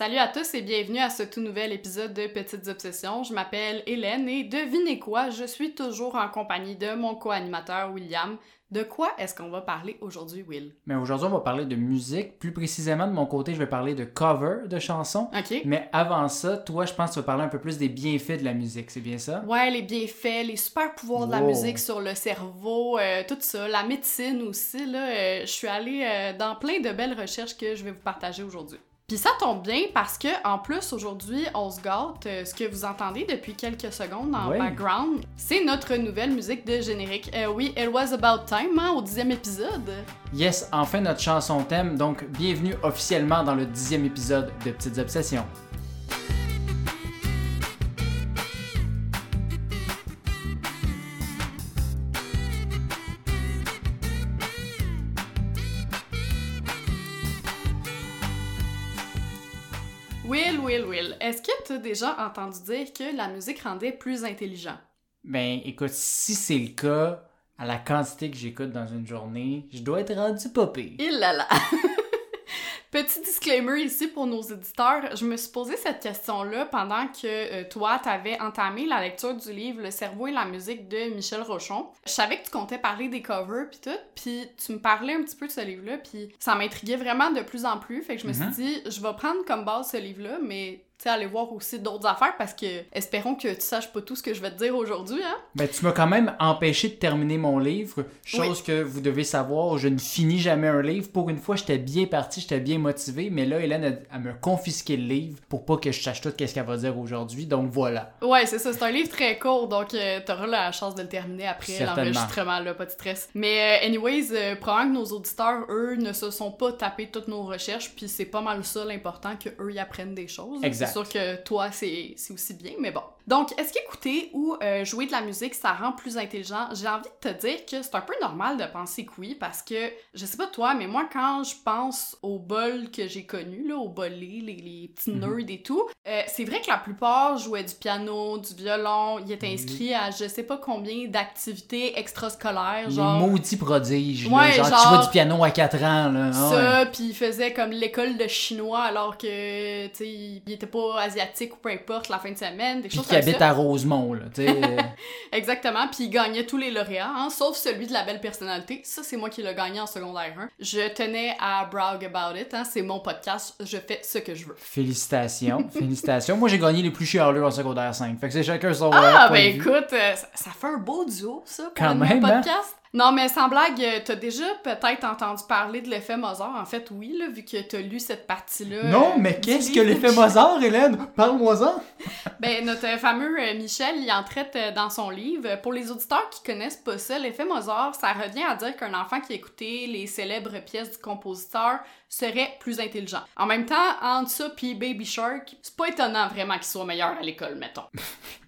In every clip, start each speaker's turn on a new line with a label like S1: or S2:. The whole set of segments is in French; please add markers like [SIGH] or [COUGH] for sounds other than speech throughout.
S1: Salut à tous et bienvenue à ce tout nouvel épisode de Petites Obsessions. Je m'appelle Hélène et devinez quoi, je suis toujours en compagnie de mon co-animateur William. De quoi est-ce qu'on va parler aujourd'hui, Will?
S2: Mais aujourd'hui, on va parler de musique. Plus précisément, de mon côté, je vais parler de cover de chansons.
S1: OK.
S2: Mais avant ça, toi, je pense que tu vas parler un peu plus des bienfaits de la musique, c'est bien ça?
S1: Ouais, les bienfaits, les super pouvoirs de la musique sur le cerveau, euh, tout ça, la médecine aussi, là, euh, je suis allée euh, dans plein de belles recherches que je vais vous partager aujourd'hui. Puis ça tombe bien parce que en plus aujourd'hui on se gâte. Euh, ce que vous entendez depuis quelques secondes en
S2: Ouais.
S1: background, c'est notre nouvelle musique de générique. Euh, oui, It Was About Time, hein, au dixième épisode.
S2: Yes, enfin notre chanson thème, donc bienvenue officiellement dans le dixième épisode de Petites Obsessions.
S1: Est-ce que tu as déjà entendu dire que la musique rendait plus intelligent?
S2: Ben écoute, si c'est le cas, à la quantité que j'écoute dans une journée, je dois être rendu popé.
S1: Il là là! [LAUGHS] Petit disclaimer ici pour nos éditeurs, je me suis posé cette question-là pendant que euh, toi, t'avais entamé la lecture du livre Le cerveau et la musique de Michel Rochon. Je savais que tu comptais parler des covers puis tout, puis tu me parlais un petit peu de ce livre-là, puis ça m'intriguait vraiment de plus en plus, fait que je me
S2: Mhm.
S1: suis dit, je vais prendre comme base ce livre-là, mais aller voir aussi d'autres affaires parce que espérons que tu saches pas tout ce que je vais te dire aujourd'hui, hein?
S2: Ben tu m'as quand même empêché de terminer mon livre, chose que vous devez savoir, je ne finis jamais un livre. Pour une fois, j'étais bien parti, j'étais bien motivé, mais là, Hélène, elle me confisqué le livre pour pas que je sache tout qu'est-ce qu'elle va dire aujourd'hui, donc voilà.
S1: Ouais, c'est ça. C'est un livre très court, donc euh, t'auras la chance de le terminer après l'enregistrement, là, pas de stress. Mais euh, anyways, euh, probablement que nos auditeurs, eux, ne se sont pas tapés toutes nos recherches, puis c'est pas mal ça l'important que eux y apprennent des choses.
S2: Exact.
S1: Sûr que toi, c'est aussi bien, mais bon. Donc, est-ce qu'écouter ou euh, jouer de la musique, ça rend plus intelligent? J'ai envie de te dire que c'est un peu normal de penser que oui, parce que, je sais pas toi, mais moi, quand je pense aux bols que j'ai connus, là, aux bolés, les, les petits
S2: Mhm.
S1: nerds et tout, euh, c'est vrai que la plupart jouaient du piano, du violon, ils étaient inscrits à je sais pas combien d'activités extrascolaires,
S2: Les
S1: genre...
S2: maudits prodiges, là,
S1: Ouais,
S2: genre,
S1: genre-
S2: jouent du piano à 4 ans, là. Ah.
S1: Ça, puis ils faisaient comme l'école de chinois alors que, tu sais, ils étaient pas asiatiques ou peu importe la fin de semaine, des
S2: Puis
S1: choses
S2: qui
S1: comme
S2: habitent
S1: ça.
S2: à Rosemont, là, tu sais. [LAUGHS]
S1: Exactement, puis ils gagnaient tous les lauréats, hein, sauf celui de la belle personnalité. Ça, c'est moi qui l'ai gagné en secondaire 1. Je tenais à brag about it, hein, c'est mon podcast, je fais ce que je veux.
S2: Félicitations, [LAUGHS] félicitations. Moi, j'ai gagné les plus chialeux en secondaire 5, fait que c'est chacun son
S1: Ah, ben écoute, euh, ça, ça fait un beau duo, ça, pour
S2: Quand
S1: un
S2: même, hein?
S1: Non, mais sans blague, euh, t'as déjà peut-être entendu parler de l'effet Mozart. En fait, oui, là, vu que t'as lu cette partie-là.
S2: Non,
S1: euh,
S2: mais
S1: du
S2: qu'est-ce que l'effet. Mozart, Hélène? Parle-moi-en! [LAUGHS]
S1: Ben, notre fameux euh, Michel, il en traite dans son livre. Pour les auditeurs qui connaissent pas ça, l'effet Mozart, ça revient à dire qu'un enfant qui écoutait les célèbres pièces du compositeur serait plus intelligent. En même temps, entre ça puis Baby Shark, c'est pas étonnant vraiment qu'il soit meilleur à l'école, mettons. [LAUGHS]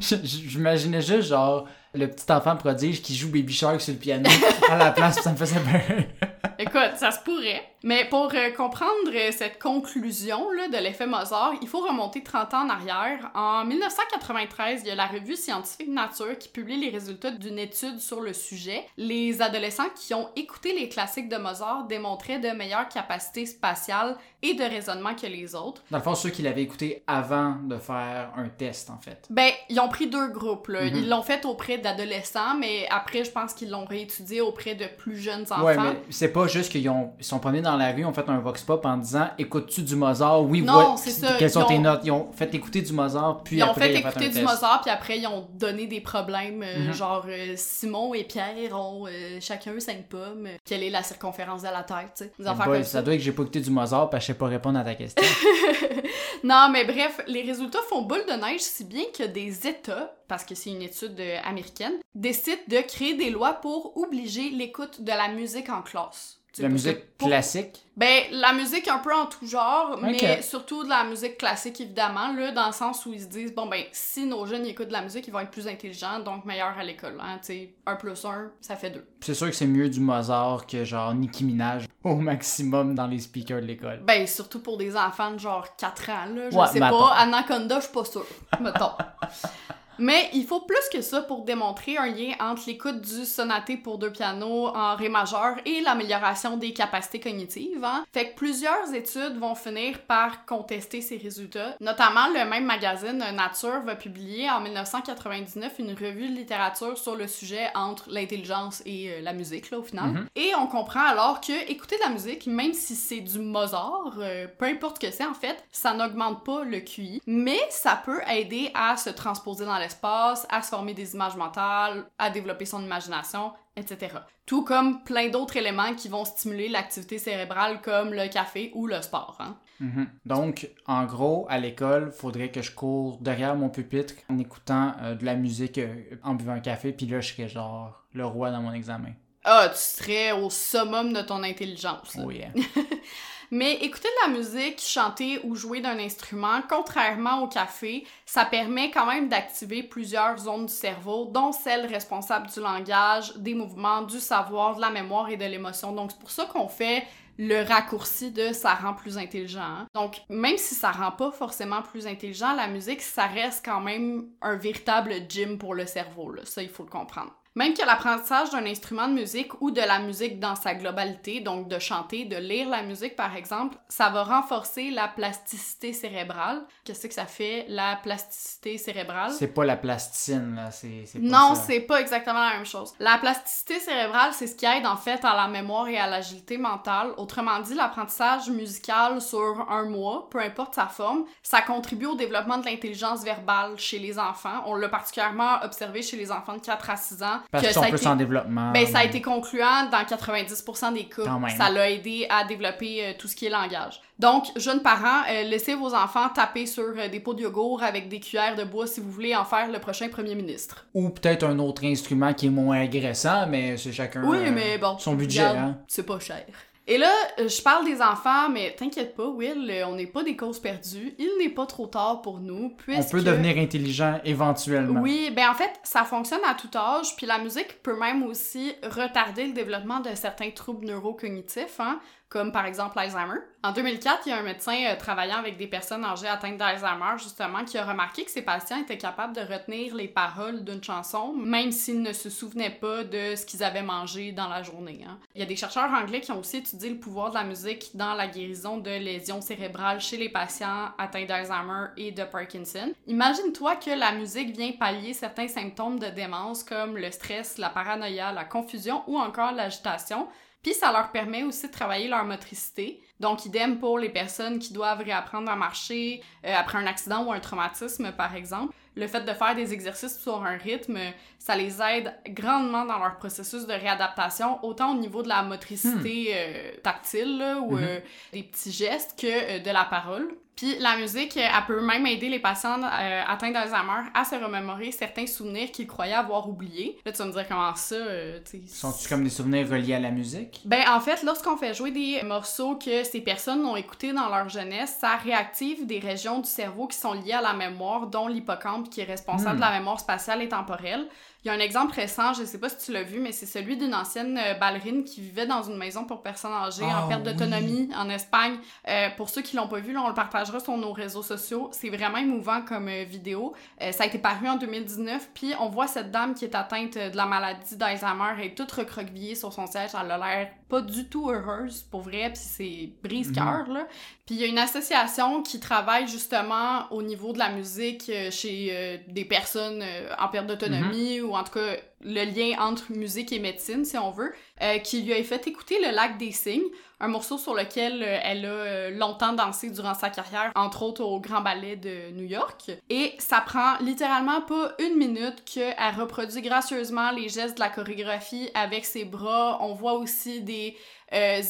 S2: J'imaginais juste, genre, le petit enfant prodige qui joue Baby Shark sur le piano à la place, ça me faisait peur. [LAUGHS]
S1: Écoute, ça se pourrait. Mais pour euh, comprendre euh, cette conclusion là, de l'effet Mozart, il faut remonter 30 ans en arrière. En 1993, il y a la revue scientifique Nature qui publie les résultats d'une étude sur le sujet. Les adolescents qui ont écouté les classiques de Mozart démontraient de meilleures capacités spatiales et de raisonnement que les autres.
S2: Dans le fond, ceux qui l'avaient écouté avant de faire un test, en fait.
S1: Ben, ils ont pris deux groupes. Là.
S2: Mhm.
S1: Ils l'ont fait auprès d'adolescents, mais après, je pense qu'ils l'ont réétudié auprès de plus jeunes enfants.
S2: Ouais, mais c'est pas juste qu'ils ont, ils sont promenés dans la rue, ont fait un vox pop en disant Écoutes-tu du Mozart? Oui,
S1: Non, ça,
S2: Quelles sont tes notes? Ils ont fait écouter du Mozart, puis
S1: Ils ont
S2: après,
S1: fait
S2: ils ont
S1: écouter
S2: un
S1: du
S2: test.
S1: Mozart, puis après, ils ont donné des problèmes, euh,
S2: Mhm.
S1: genre euh, Simon et Pierre ont euh, chacun cinq pommes. Quelle est la circonférence de la Terre, tu sais? Des affaires
S2: boy,
S1: comme
S2: ça
S1: ça.
S2: doit être que j'ai pas écouté du Mozart, parce que je sais pas répondre à ta question. [LAUGHS]
S1: non, mais bref, les résultats font boule de neige, si bien que des États, parce que c'est une étude euh, américaine, décident de créer des lois pour obliger l'écoute de la musique en classe. Tu
S2: la musique
S1: pour-
S2: classique?
S1: Ben, la musique un peu en tout genre, mais surtout de la musique classique, évidemment, là, dans le sens où ils se disent, bon, ben, si nos jeunes écoutent de la musique, ils vont être plus intelligents, donc meilleurs à l'école, hein, tu sais, 1 plus 1, ça fait 2.
S2: C'est sûr que c'est mieux du Mozart que genre Nicki Minaj [LAUGHS] au maximum dans les speakers de l'école.
S1: Ben, surtout pour des enfants de genre 4 ans, là, je
S2: Ouais,
S1: sais pas. Anaconda, je suis pas sûre, mettons. [LAUGHS] Mais il faut plus que ça pour démontrer un lien entre l'écoute du sonaté pour deux pianos en ré majeur et l'amélioration des capacités cognitives. Hein. Fait que plusieurs études vont finir par contester ces résultats. Notamment, le même magazine Nature va publier en 1999 une revue de littérature sur le sujet entre l'intelligence et euh, la musique, là, au final.
S2: Mhm.
S1: Et on comprend alors que écouter de la musique, même si c'est du Mozart, euh, peu importe que c'est en fait, ça n'augmente pas le QI, mais ça peut aider à se transposer dans l'espace, à se former des images mentales, à développer son imagination, etc. Tout comme plein d'autres éléments qui vont stimuler l'activité cérébrale comme le café ou le sport. hein.
S2: Mhm. Donc, en gros, à l'école, faudrait que je cours derrière mon pupitre en écoutant euh, de la musique euh, en buvant un café, puis là, je serais genre le roi dans mon examen.
S1: Ah, tu serais au summum de ton intelligence. là.
S2: Oh yeah. [LAUGHS]
S1: Mais écouter de la musique, chanter ou jouer d'un instrument, contrairement au café, ça permet quand même d'activer plusieurs zones du cerveau, dont celles responsables du langage, des mouvements, du savoir, de la mémoire et de l'émotion. Donc c'est pour ça qu'on fait le raccourci de ça rend plus intelligent. hein. Donc même si ça rend pas forcément plus intelligent, la musique, ça reste quand même un véritable gym pour le cerveau. Ça, il faut le comprendre. Même que l'apprentissage d'un instrument de musique ou de la musique dans sa globalité, donc de chanter, de lire la musique par exemple, ça va renforcer la plasticité cérébrale. Qu'est-ce que ça fait, la plasticité cérébrale?
S2: C'est pas la plasticine, là. C'est
S1: Non, c'est pas exactement la même chose. La plasticité cérébrale, c'est ce qui aide en fait à la mémoire et à l'agilité mentale. Autrement dit, l'apprentissage musical sur un mois, peu importe sa forme, ça contribue au développement de l'intelligence verbale chez les enfants. On l'a particulièrement observé chez les enfants de 4 à 6 ans.
S2: Parce qu'ils sont plus
S1: été-
S2: en développement.
S1: ben, ça a été concluant dans 90% des cas. Ça l'a aidé à développer euh, tout ce qui est langage. Donc, jeunes parents, euh, laissez vos enfants taper sur euh, des pots de yogourt avec des cuillères de bois si vous voulez en faire le prochain premier ministre.
S2: Ou peut-être un autre instrument qui est moins agressant, mais c'est chacun
S1: Oui, mais bon.
S2: son budget. Hein?
S1: C'est pas cher. Et là, euh, je parle des enfants, mais t'inquiète pas, Will, euh, on n'est pas des causes perdues. Il n'est pas trop tard pour nous,
S2: On peut devenir intelligent éventuellement.
S1: Oui, ben en fait, ça fonctionne à tout âge, puis la musique peut même aussi retarder le développement de certains troubles neurocognitifs, hein, comme par exemple l'Alzheimer. En 2004, il y a un médecin euh, travaillant avec des personnes âgées atteintes d'Alzheimer, justement, qui a remarqué que ces patients étaient capables de retenir les paroles d'une chanson, même s'ils ne se souvenaient pas de ce qu'ils avaient mangé dans la journée. hein. Il y a des chercheurs anglais qui ont aussi étudié le pouvoir de la musique dans la guérison de lésions cérébrales chez les patients atteints d'Alzheimer et de Parkinson. Imagine-toi que la musique vient pallier certains symptômes de démence comme le stress, la paranoïa, la confusion ou encore l'agitation. Puis ça leur permet aussi de travailler leur motricité. Donc, idem pour les personnes qui doivent réapprendre à marcher euh, après un accident ou un traumatisme, par exemple. Le fait de faire des exercices sur un rythme, ça les aide grandement dans leur processus de réadaptation, autant au niveau de la motricité euh, tactile là, ou
S2: Mhm.
S1: euh, des petits gestes que euh, de la parole. Puis la musique, elle peut même aider les patients euh, atteints d'Alzheimer à se remémorer certains souvenirs qu'ils croyaient avoir oubliés. Là, tu vas me dire comment ça, euh,
S2: Sont-tu comme des souvenirs reliés à la musique?
S1: ben, en fait, lorsqu'on fait jouer des morceaux que ces personnes ont écoutés dans leur jeunesse, ça réactive des régions du cerveau qui sont liées à la mémoire, dont l'hippocampe qui est responsable
S2: Hmm.
S1: de la mémoire spatiale et temporelle. Il y a un exemple récent, je sais pas si tu l'as vu, mais c'est celui d'une ancienne euh, ballerine qui vivait dans une maison pour personnes âgées
S2: Ah
S1: en perte
S2: oui.
S1: d'autonomie en Espagne. Euh, pour ceux qui l'ont pas vu, là, on le partagera sur nos réseaux sociaux. C'est vraiment émouvant comme euh, vidéo. Euh, ça a été paru en 2019, puis on voit cette dame qui est atteinte de la maladie d'Alzheimer est toute recroquevillée sur son siège. Elle a l'air pas du tout heureuse, pour vrai, puis c'est brise-cœur, là. Puis il y a une association qui travaille justement au niveau de la musique euh, chez euh, des personnes euh, en perte d'autonomie ou en tout cas le lien entre musique et médecine si on veut, euh, qui lui a fait écouter Le Lac des Cygnes, un morceau sur lequel euh, elle a euh, longtemps dansé durant sa carrière, entre autres au Grand Ballet de New York. Et ça prend littéralement pas une minute qu'elle reproduit gracieusement les gestes de la chorégraphie avec ses bras. On voit aussi des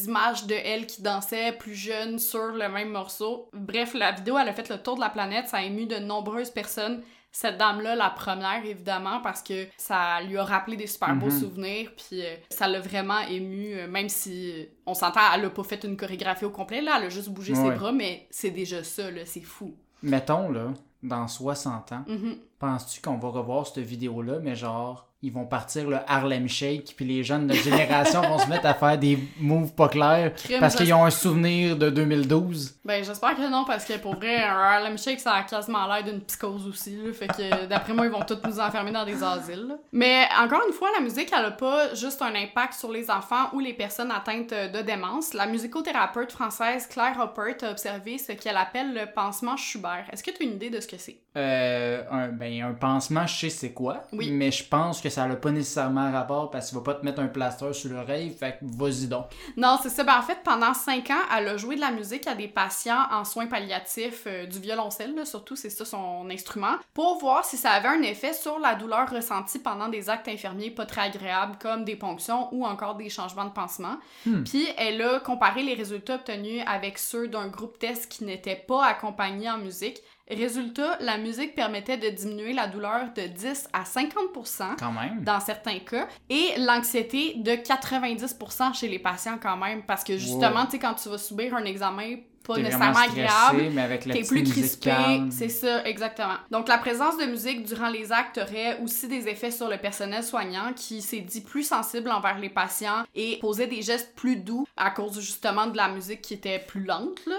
S1: images de elle qui dansait plus jeune sur le même morceau. Bref, la vidéo, elle a fait le tour de la planète, ça a ému de nombreuses personnes. Cette dame-là, la première, évidemment, parce que ça lui a rappelé des super beaux
S2: Mhm.
S1: souvenirs, puis euh, ça l'a vraiment ému, euh, même si euh, on s'entend, elle a pas fait une chorégraphie au complet, là, elle a juste bougé ses bras, mais c'est déjà ça, là, c'est fou.
S2: Mettons, là, dans 60 ans,
S1: Mhm.
S2: penses-tu qu'on va revoir cette vidéo-là, mais genre, ils vont partir le Harlem Shake, puis les jeunes de notre génération vont se mettre à faire des moves pas clairs
S1: Crime,
S2: parce qu'ils ont un souvenir de 2012.
S1: Ben, j'espère que non, parce que pour vrai, un Harlem Shake, ça a quasiment l'air d'une psychose aussi. Là, fait que d'après moi, ils vont tous nous enfermer dans des asiles. là. Mais encore une fois, la musique, elle a pas juste un impact sur les enfants ou les personnes atteintes de démence. La musicothérapeute française Claire Hoppert a observé ce qu'elle appelle le pansement Schubert. Est-ce que tu as une idée de ce que c'est?
S2: Euh, un, ben, un pansement, je sais c'est quoi,
S1: Oui.
S2: mais je pense que ça n'a pas nécessairement rapport parce qu'il va pas te mettre un plaster sur l'oreille, fait que vas-y donc.
S1: Non, c'est ça. Ben, en fait, pendant cinq ans, elle a joué de la musique à des patients en soins palliatifs euh, du violoncelle, là, surtout, c'est ça son instrument, pour voir si ça avait un effet sur la douleur ressentie pendant des actes infirmiers pas très agréables, comme des ponctions ou encore des changements de pansement.
S2: Hmm.
S1: Puis, elle a comparé les résultats obtenus avec ceux d'un groupe test qui n'était pas accompagné en musique. Résultat, la musique permettait de diminuer la douleur de 10 à 50
S2: Quand même.
S1: dans certains cas, et l'anxiété de 90% chez les patients quand même, parce que justement,
S2: Wow.
S1: tu sais, quand tu vas subir un examen pas nécessairement agréable,
S2: mais avec la
S1: T'es plus crispé, c'est ça, exactement. Donc la présence de musique durant les actes aurait aussi des effets sur le personnel soignant qui s'est dit plus sensible envers les patients et posait des gestes plus doux à cause justement de la musique qui était plus lente, là.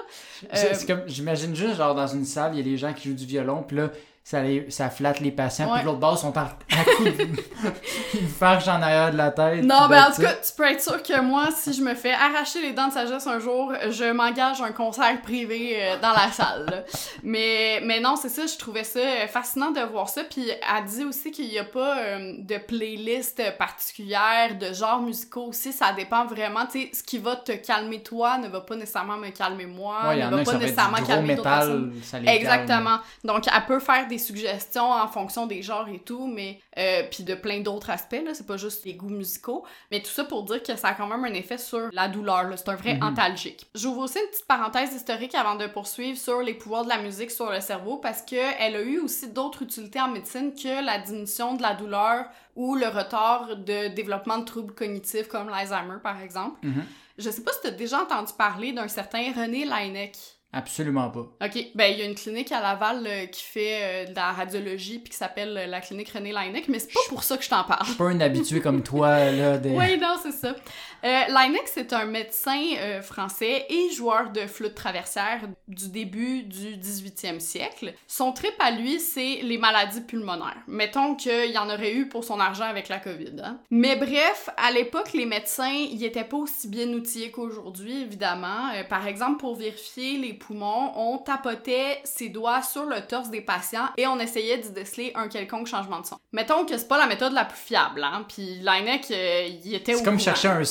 S2: C'est-
S1: Euh,
S2: c'est comme, j'imagine juste, genre, dans une salle, il y a des gens qui jouent du violon, puis là, ça, les- ça flatte les patients, puis l'autre bord, ils sont à, à coups de... [LAUGHS] Farchent en arrière de la tête.
S1: Non, ben en tout cas, tu peux être sûr que moi, si je me fais arracher les dents de sagesse un jour, je m'engage un concert privé euh, dans la salle. là. Mais, mais non, c'est ça, je trouvais ça euh, fascinant de voir ça. Puis elle dit aussi qu'il n'y a pas euh, de playlist particulière, de genres musicaux aussi. Ça dépend vraiment. Tu sais, ce qui va te calmer toi ne va pas nécessairement me calmer moi,
S2: Ouais,
S1: ne va pas nécessairement calmer d'autres personnes.
S2: calme.
S1: Exactement. Donc, elle peut faire des suggestions en fonction des genres et tout, mais euh, puis de plein d'autres aspects là. C'est pas juste les goûts musicaux, mais tout ça pour dire que ça a quand même un effet sur la douleur. C'est un vrai
S2: Mhm.
S1: antalgique. J'ouvre aussi une petite parenthèse historique avant de poursuivre sur les pouvoirs de la musique sur le cerveau parce que elle a eu aussi d'autres utilités en médecine que la diminution de la douleur ou le retard de développement de troubles cognitifs comme l'Alzheimer par exemple.
S2: Mhm.
S1: Je sais pas si tu as déjà entendu parler d'un certain René Laennec.
S2: Absolument pas.
S1: OK. Ben, il y a une clinique à Laval euh, qui fait euh, de la radiologie puis qui s'appelle euh, la clinique René Laennec, mais c'est pas pour ça que je t'en parle.
S2: Je suis pas un habitué comme toi, là, [LAUGHS] des...
S1: Oui, non, c'est ça. Euh, Laennec, c'est un médecin euh, français et joueur de flûte traversière du début du 18e siècle. Son trip à lui, c'est les maladies pulmonaires. Mettons qu'il y en aurait eu pour son argent avec la COVID. hein. Mais bref, à l'époque, les médecins, ils étaient pas aussi bien outillés qu'aujourd'hui, évidemment. Euh, par exemple, pour vérifier les poumons, on tapotait ses doigts sur le torse des patients et on essayait d'y déceler un quelconque changement de son. Mettons que c'est pas la méthode la plus fiable, hein. Puis euh, il était au
S2: C'est comme
S1: courant.
S2: chercher un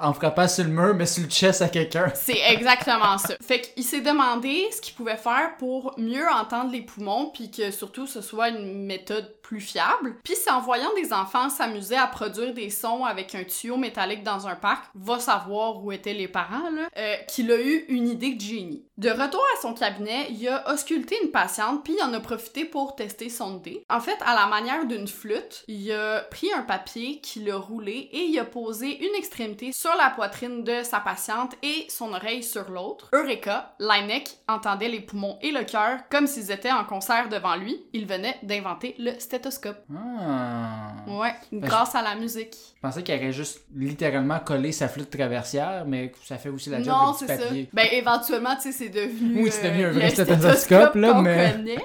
S2: en frappant sur le mur, mais sur le chest à quelqu'un. [LAUGHS]
S1: C'est exactement ça. Fait qu'il s'est demandé ce qu'il pouvait faire pour mieux entendre les poumons, puis que surtout ce soit une méthode plus fiable. Puis c'est en voyant des enfants s'amuser à produire des sons avec un tuyau métallique dans un parc, va savoir où étaient les parents, là, euh, qu'il a eu une idée de génie. De retour à son cabinet, il a ausculté une patiente, puis il en a profité pour tester son idée. En fait, à la manière d'une flûte, il a pris un papier qu'il a roulé et il a posé une extrémité sur la poitrine de sa patiente et son oreille sur l'autre. Eureka, Laennec entendait les poumons et le cœur comme s'ils étaient en concert devant lui. Il venait d'inventer le stéthoscope.
S2: Ah.
S1: Ouais, grâce à la musique.
S2: Je pensais qu'il aurait juste littéralement collé sa flûte traversière, mais ça fait aussi la job
S1: non,
S2: du
S1: c'est
S2: petit
S1: ça.
S2: papier.
S1: Ben, éventuellement, tu sais, c'est devenu.
S2: Oui, c'est devenu un
S1: euh,
S2: vrai stéthoscope, là, mais-
S1: connaît.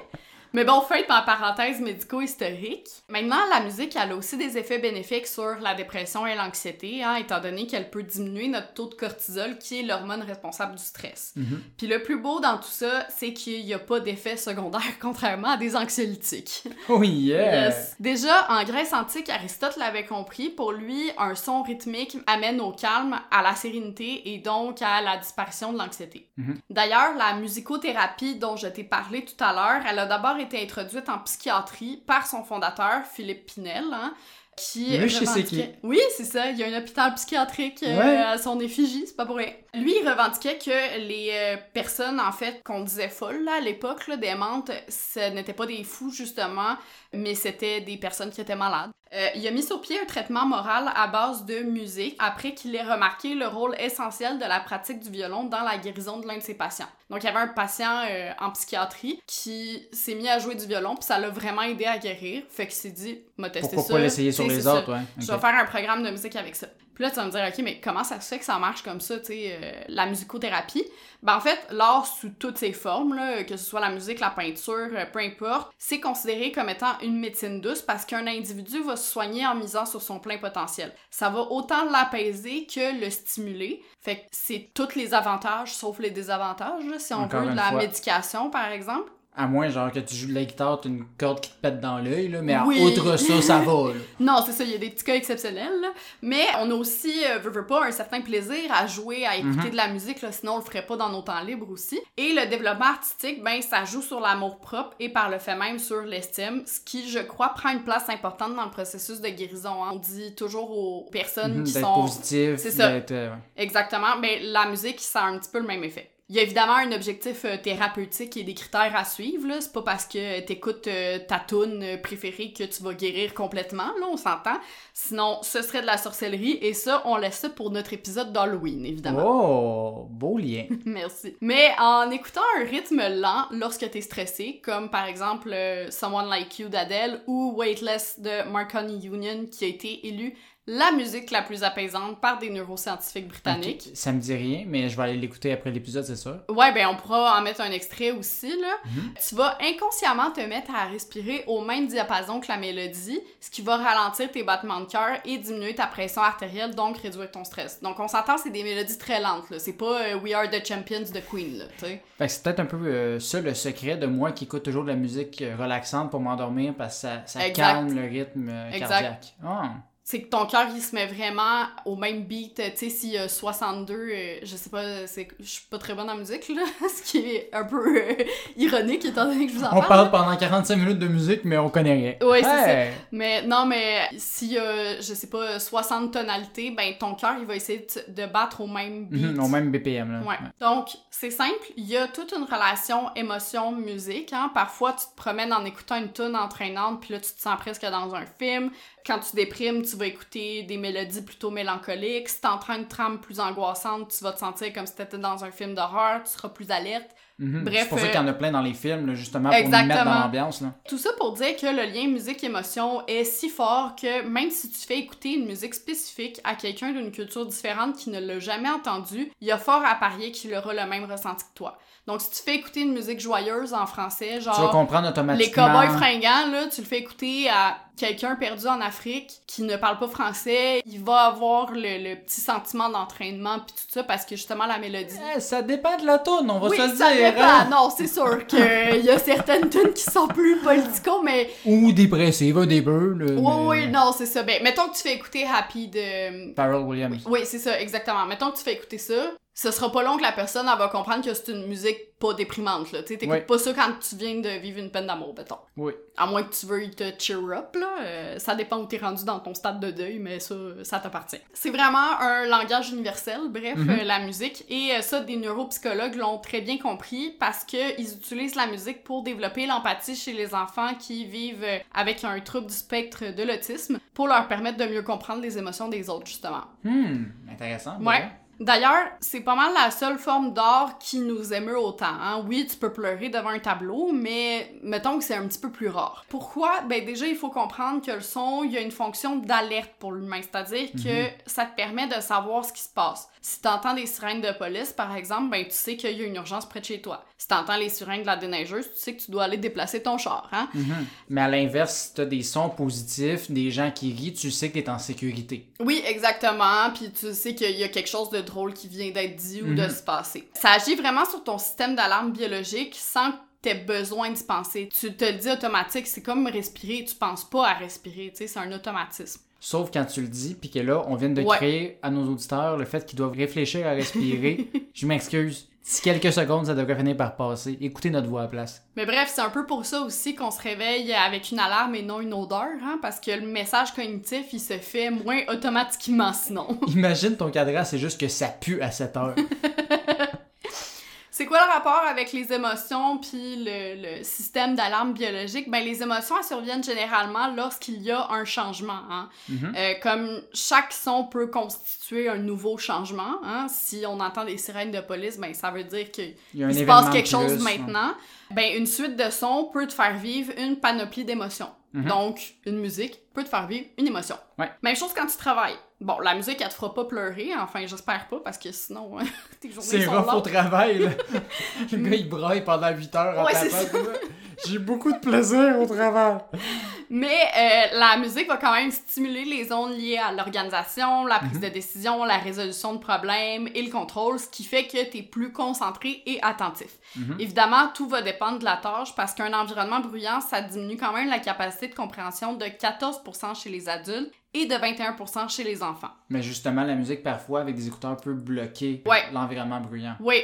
S1: Mais bon, fait en parenthèse médico-historique. Maintenant, la musique, elle a aussi des effets bénéfiques sur la dépression et l'anxiété, hein, étant donné qu'elle peut diminuer notre taux de cortisol, qui est l'hormone responsable du stress.
S2: Mhm.
S1: Puis le plus beau dans tout ça, c'est qu'il n'y a pas d'effet secondaire, [LAUGHS] contrairement à des anxiolytiques.
S2: Oh yeah!
S1: Yes. Déjà, en Grèce antique, Aristote l'avait compris. Pour lui, un son rythmique amène au calme, à la sérénité et donc à la disparition de l'anxiété.
S2: Mhm.
S1: D'ailleurs, la musicothérapie dont je t'ai parlé tout à l'heure, elle a d'abord été introduite en psychiatrie par son fondateur, Philippe Pinel, hein, qui
S2: Oui,
S1: revendiquait-
S2: qui.
S1: Oui, c'est ça. Il y a un hôpital psychiatrique euh, à son effigie, c'est pas pour rien. Lui, il revendiquait que les euh, personnes, en fait, qu'on disait folles là, à l'époque, démentes, ce n'étaient pas des fous, justement, mais c'était des personnes qui étaient malades. Euh, il a mis sur pied un traitement moral à base de musique après qu'il ait remarqué le rôle essentiel de la pratique du violon dans la guérison de l'un de ses patients. Donc, il y avait un patient euh, en psychiatrie qui s'est mis à jouer du violon, puis ça l'a vraiment aidé à guérir. Fait qu'il s'est dit, m'a testé
S2: Pourquoi
S1: ça.
S2: pas l'essayer sur les autres, ouais.
S1: Je vais faire un programme de musique avec ça. Puis là, tu vas me dire, OK, mais comment ça se fait que ça marche comme ça, tu sais, euh, la musicothérapie? Ben, en fait, l'art sous toutes ses formes, là, que ce soit la musique, la peinture, euh, peu importe, c'est considéré comme étant une médecine douce parce qu'un individu va se soigner en misant sur son plein potentiel. Ça va autant l'apaiser que le stimuler. Fait que c'est tous les avantages sauf les désavantages, là, si on
S2: Encore
S1: veut, de la
S2: fois.
S1: médication, par exemple.
S2: À moins, genre, que tu joues de la guitare, t'as une corde qui te pète dans l'œil, là. Mais
S1: Oui.
S2: outre ça, ça va, là. [LAUGHS]
S1: Non, c'est ça, il y a des petits cas exceptionnels, là. Mais on a aussi, euh, veux, veux pas, un certain plaisir à jouer, à écouter
S2: Mhm.
S1: de la musique, là, sinon on le ferait pas dans nos temps libres aussi. Et le développement artistique, ben, ça joue sur l'amour-propre et par le fait même sur l'estime, ce qui, je crois, prend une place importante dans le processus de guérison. hein. On dit toujours aux personnes
S2: Mhm,
S1: qui
S2: D'être
S1: sont...
S2: positif,
S1: C'est ça.
S2: euh, ouais.
S1: Exactement, mais la musique, ça a un petit peu le même effet. Il y a évidemment un objectif euh, thérapeutique et des critères à suivre. là. C'est pas parce que t'écoutes euh, ta tune euh, préférée que tu vas guérir complètement, là, on s'entend. Sinon, ce serait de la sorcellerie et ça, on laisse ça pour notre épisode d'Halloween, évidemment.
S2: Oh, beau lien. [LAUGHS]
S1: Merci. Mais en écoutant un rythme lent lorsque t'es stressé, comme par exemple Someone Like You d'Adele ou Weightless de Marconi Union qui a été élu la musique la plus apaisante par des neuroscientifiques britanniques.
S2: Ok, Ça me dit rien, mais je vais aller l'écouter après l'épisode, c'est sûr.
S1: Ouais, ben on pourra en mettre un extrait aussi, là.
S2: Mhm.
S1: Tu vas inconsciemment te mettre à respirer au même diapason que la mélodie, ce qui va ralentir tes battements de cœur et diminuer ta pression artérielle, donc réduire ton stress. Donc on s'entend, c'est des mélodies très lentes, là. C'est pas euh, We Are the Champions de Queen, là, tu sais.
S2: Fait que c'est peut-être un peu euh, ça le secret de moi qui écoute toujours de la musique euh, relaxante pour m'endormir parce que ça, calme le rythme euh,
S1: Exact.
S2: cardiaque.
S1: C'est que ton cœur, il se met vraiment au même beat, tu sais, y a 62, euh, je sais pas, c'est, je suis pas très bonne en musique, là, [LAUGHS] ce qui est un peu euh, ironique étant donné que je vous en
S2: On
S1: parle.
S2: parle pendant 45 minutes de musique, mais on connaît rien.
S1: Ouais, c'est ça. Mais non, mais a, je sais pas, 60 tonalités, ben ton cœur, il va essayer de, battre au même beat.
S2: Mhm, au même BPM, là.
S1: Ouais. Donc, c'est simple, il y a toute une relation émotion-musique. Hein? Parfois, tu te promènes en écoutant une tune entraînante, puis là, tu te sens presque dans un film. Quand tu déprimes, tu vas écouter des mélodies plutôt mélancoliques. Si train de trame plus angoissante, tu vas te sentir comme si t'étais dans un film d'horreur, tu seras plus alerte.
S2: Mhm.
S1: Bref,
S2: c'est pour ça
S1: euh,
S2: qu'il y en a plein dans les films, là, justement, pour nous mettre dans l'ambiance. là.
S1: Tout ça pour dire que le lien musique-émotion est si fort que même si tu fais écouter une musique spécifique à quelqu'un d'une culture différente qui ne l'a jamais entendue, il y a fort à parier qu'il aura le même ressenti que toi. Donc si tu fais écouter une musique joyeuse en français,
S2: Tu vas
S1: genre
S2: comprendre
S1: les cowboys fringants, là, tu le fais écouter à quelqu'un perdu en Afrique qui ne parle pas français, il va avoir le, le petit sentiment d'entraînement puis tout ça parce que justement la mélodie
S2: Eh, ça dépend de la tourne, on va
S1: oui,
S2: se le
S1: ça
S2: dire.
S1: dépend.
S2: hein.
S1: Non, c'est sûr qu'il y a certaines tunes qui sont plus politico, mais
S2: Ou dépressive, un des. Là,
S1: Oui,
S2: mais-
S1: oui, non, c'est ça. Ben, mettons que tu fais écouter Happy de.
S2: Pharrell Williams.
S1: Oui, c'est ça, exactement. Mettons que tu fais écouter ça, ce sera pas long que la personne, elle va comprendre que c'est une musique pas déprimante, là. Tu sais, t'écoutes
S2: Ouais.
S1: pas ça quand tu viens de vivre une peine d'amour, mettons.
S2: Oui.
S1: À moins que tu veuilles te cheer up, là. euh, ça dépend où t'es rendu dans ton stade de deuil, mais ça, ça t'appartient. C'est vraiment un langage universel, bref,
S2: Mhm.
S1: euh, la musique. Et euh, ça, des neuropsychologues l'ont très bien compris parce que ils utilisent la musique pour développer l'empathie chez les enfants qui vivent avec un trouble du spectre de l'autisme pour leur permettre de mieux comprendre les émotions des autres, justement.
S2: Hmm, intéressant.
S1: Ouais.
S2: ouais.
S1: D'ailleurs, c'est pas mal la seule forme d'art qui nous émeut autant. Hein? Oui, tu peux pleurer devant un tableau, mais mettons que c'est un petit peu plus rare. Pourquoi? Ben déjà, il faut comprendre que le son, il y a une fonction d'alerte pour l'humain, c'est-à-dire que ça te permet de savoir ce qui se passe. Si t'entends des sirènes de police, par exemple, ben tu sais qu'il y a une urgence près de chez toi. Si t'entends les sirènes de la déneigeuse, tu sais que tu dois aller déplacer ton char, hein?
S2: Mhm. Mais à l'inverse, si t'as des sons positifs, des gens qui rient, tu sais que t'es en sécurité.
S1: Oui, exactement. Puis tu sais qu'il y a quelque chose de drôle qui vient d'être dit ou de
S2: Mhm.
S1: se passer. Ça agit vraiment sur ton système d'alarme biologique sans que t'aies besoin d'y penser. Tu te le dis automatique, c'est comme respirer, tu penses pas à respirer, tu sais, c'est un automatisme.
S2: Sauf quand tu le dis, puis que là, on vient de
S1: Ouais.
S2: créer à nos auditeurs le fait qu'ils doivent réfléchir à respirer. [LAUGHS] Je m'excuse. Si quelques secondes, ça devrait finir par passer. Écoutez notre voix à place.
S1: Mais bref, c'est un peu pour ça aussi qu'on se réveille avec une alarme et non une odeur, hein, parce que le message cognitif, il se fait moins automatiquement sinon. [LAUGHS]
S2: Imagine ton cadran, c'est juste que ça pue à cette heure. [LAUGHS]
S1: C'est quoi le rapport avec les émotions puis le, le système d'alarme biologique? Ben, les émotions, elles surviennent généralement lorsqu'il y a un changement. Hein?
S2: Mhm.
S1: Euh, comme chaque son peut constituer un nouveau changement, hein? si on entend des sirènes de police, ben, ça veut dire qu'il se passe quelque chose
S2: plus,
S1: maintenant. Ben, une suite de sons peut te faire vivre une panoplie d'émotions.
S2: Mhm.
S1: Donc, une musique peut te faire vivre une émotion.
S2: Ouais.
S1: Même chose quand tu travailles. Bon, la musique, elle te fera pas pleurer, enfin, j'espère pas, parce que sinon, [LAUGHS] tes journées
S2: C'est
S1: sont
S2: rough au travail, là. [LAUGHS] Le gars, il braille pendant 8 heures en
S1: Ouais, c'est.
S2: J'ai beaucoup de plaisir au travail.
S1: Mais euh, la musique va quand même stimuler les zones liées à l'organisation, la prise
S2: Mhm.
S1: de décision, la résolution de problèmes et le contrôle, ce qui fait que tu es plus concentré et attentif.
S2: Mhm.
S1: Évidemment, tout va dépendre de la tâche parce qu'un environnement bruyant, ça diminue quand même la capacité de compréhension de 14% chez les adultes et de 21% chez les enfants.
S2: Mais justement, la musique, parfois, avec des écouteurs, peut bloquer
S1: Ouais.
S2: l'environnement bruyant.
S1: Oui,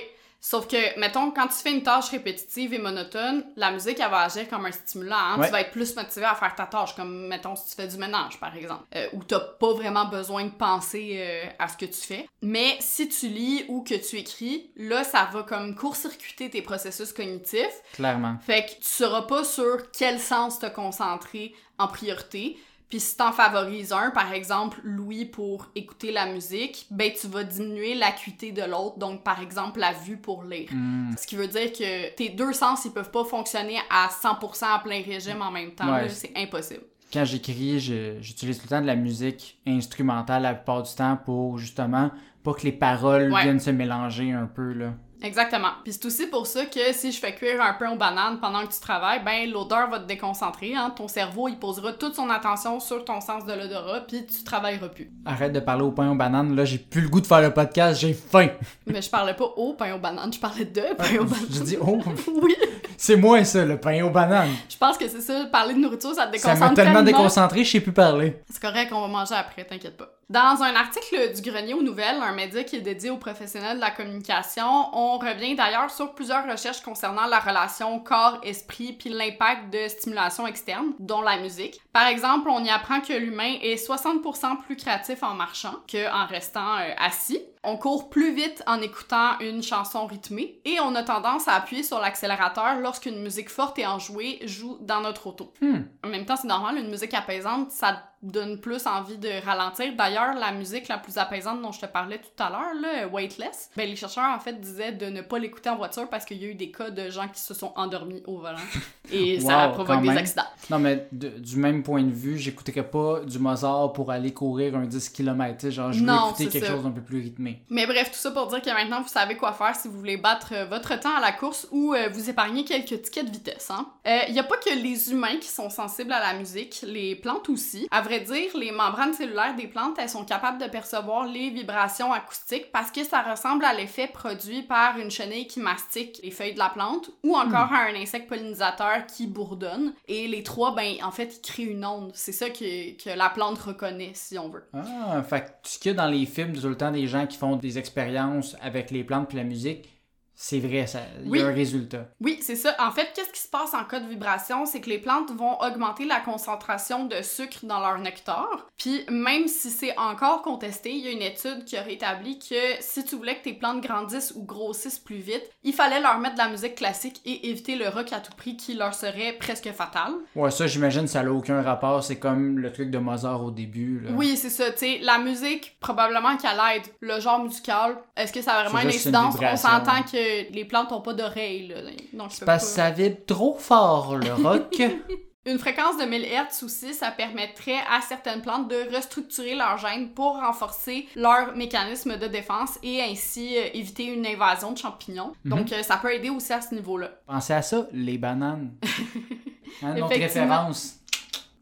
S1: sauf que, mettons, quand tu fais une tâche répétitive et monotone, la musique, elle va agir comme un stimulant. hein.
S2: Ouais.
S1: Tu vas être plus motivé à faire ta tâche, comme, mettons, si tu fais du ménage, par exemple, euh, où t'as pas vraiment besoin de penser euh, à ce que tu fais. Mais si tu lis ou que tu écris, là, ça va comme court-circuiter tes processus cognitifs.
S2: Clairement.
S1: Fait que tu sauras pas sur quel sens te concentrer en priorité. Puis si t'en favorises un, par exemple, Louis pour écouter la musique, ben tu vas diminuer l'acuité de l'autre, donc par exemple la vue pour lire.
S2: Hmm.
S1: Ce qui veut dire que tes deux sens, ils peuvent pas fonctionner à 100% à plein régime en même temps.
S2: Ouais.
S1: C'est impossible.
S2: Quand j'écris, j'utilise tout le temps de la musique instrumentale la plupart du temps pour justement pas que les paroles
S1: Ouais.
S2: viennent se mélanger un peu là.
S1: Exactement. Puis c'est aussi pour ça que si je fais cuire un pain aux bananes pendant que tu travailles, ben l'odeur va te déconcentrer. Hein? Ton cerveau, il posera toute son attention sur ton sens de l'odorat, puis tu travailleras plus.
S2: Arrête de parler au pain aux bananes, là j'ai plus le goût de faire le podcast, j'ai faim. [LAUGHS]
S1: Mais je parlais pas au pain aux bananes, je parlais de pain aux bananes. [LAUGHS]
S2: Je dis oh, [LAUGHS]
S1: Oui,
S2: c'est moi ça, le pain aux bananes. [LAUGHS]
S1: je pense que c'est ça, parler de nourriture, ça te
S2: Ça
S1: déconcentre
S2: m'a tellement
S1: tellement.
S2: déconcentré, je sais plus parler.
S1: C'est correct, on va manger après, t'inquiète pas. Dans un article du Grenier aux Nouvelles, un média qui est dédié aux professionnels de la communication, on revient d'ailleurs sur plusieurs recherches concernant la relation corps-esprit puis l'impact de stimulation externe, dont la musique. Par exemple, on y apprend que l'humain est 60% plus créatif en marchant qu'en restant euh, assis. On court plus vite en écoutant une chanson rythmée et on a tendance à appuyer sur l'accélérateur lorsqu'une musique forte et enjouée joue dans notre auto.
S2: Hmm.
S1: En même temps, c'est normal, une musique apaisante, ça donne plus envie de ralentir. D'ailleurs, la musique la plus apaisante dont je te parlais tout à l'heure, là, Weightless, ben, les chercheurs, en fait, disaient de ne pas l'écouter en voiture parce qu'il y a eu des cas de gens qui se sont endormis au volant. [LAUGHS] Et ça
S2: Wow,
S1: provoque
S2: quand
S1: des accidents.
S2: Non, mais de- du même point de vue, j'écouterais pas du Mozart pour aller courir un 10 km. Genre, je
S1: Non,
S2: écouter quelque
S1: ça.
S2: chose d'un peu plus rythmé.
S1: Mais bref, tout ça pour dire que maintenant, vous savez quoi faire si vous voulez battre euh, votre temps à la course ou euh, vous épargner quelques tickets de vitesse. Il hein. Euh, y a pas que les humains qui sont sensibles à la musique, les plantes aussi. À vrai dire, les membranes cellulaires des plantes, elles sont capables de percevoir les vibrations acoustiques parce que ça ressemble à l'effet produit par une chenille qui mastique les feuilles de la plante ou encore à un insecte pollinisateur qui bourdonne. Et les trois, ben, en fait, ils créent une onde. C'est ça que, que la plante reconnaît, si on veut.
S2: Ah, fait que ce qu'il y a dans les films, tout le temps des gens qui font des expériences avec les plantes puis la musique, c'est vrai, ça, il
S1: Oui.
S2: y a un résultat.
S1: Oui, c'est ça. En fait, qu'est-ce qui se passe en cas de vibration? C'est que les plantes vont augmenter la concentration de sucre dans leur nectar. Puis, même si c'est encore contesté, il y a une étude qui aurait établi que si tu voulais que tes plantes grandissent ou grossissent plus vite, il fallait leur mettre de la musique classique et éviter le rock à tout prix qui leur serait presque fatal.
S2: Ouais, ça, j'imagine, ça n'a aucun rapport. C'est comme le truc de Mozart au début. Là.
S1: Oui, c'est ça. Tu sais, la musique, probablement qu'elle aide. Le genre musical, est-ce que ça a vraiment une incidence? On s'entend que les plantes ont pas d'oreilles,
S2: Parce que ça vibre trop fort, le rock. [LAUGHS]
S1: Une fréquence de 1000 Hz aussi, ça permettrait à certaines plantes de restructurer leur gène pour renforcer leur mécanisme de défense et ainsi euh, éviter une invasion de champignons.
S2: Mhm.
S1: Donc euh, ça peut aider aussi à ce niveau-là.
S2: Pensez à ça, les bananes. [LAUGHS] Hein, notre référence.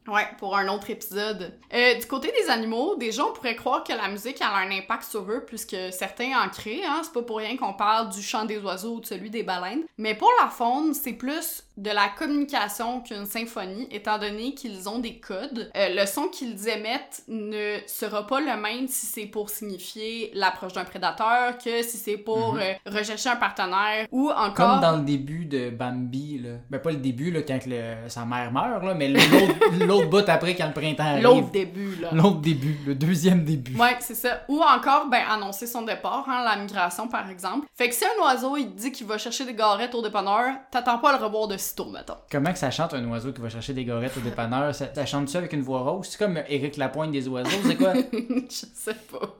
S1: Ouais, pour un autre épisode. Euh, du côté des animaux, déjà on pourrait croire que la musique a un impact sur eux puisque certains en créent, hein. C'est pas pour rien qu'on parle du chant des oiseaux ou de celui des baleines. Mais pour la faune, c'est plus de la communication qu'une symphonie, étant donné qu'ils ont des codes. Euh, le son qu'ils émettent ne sera pas le même si c'est pour signifier l'approche d'un prédateur que si c'est pour
S2: Mhm.
S1: euh, rechercher un partenaire ou encore...
S2: Comme dans le début de Bambi, là. Ben, pas le début, là, quand le- sa mère meurt, là, mais [LAUGHS] l'autre bout après quand le printemps arrive.
S1: L'autre début, là.
S2: L'autre début, le deuxième début.
S1: Ouais, c'est ça. Ou encore, ben, annoncer son départ, hein, la migration, par exemple. Fait que si un oiseau, il dit qu'il va chercher des garettes au dépanneur, t'attends pas à le revoir de mettons.
S2: Comment que ça chante un oiseau qui va chercher des gorettes au dépanneur? Ça, ça chante ça avec une voix rose? C'est comme Éric Lapointe des oiseaux, c'est quoi? [LAUGHS]
S1: Je sais pas.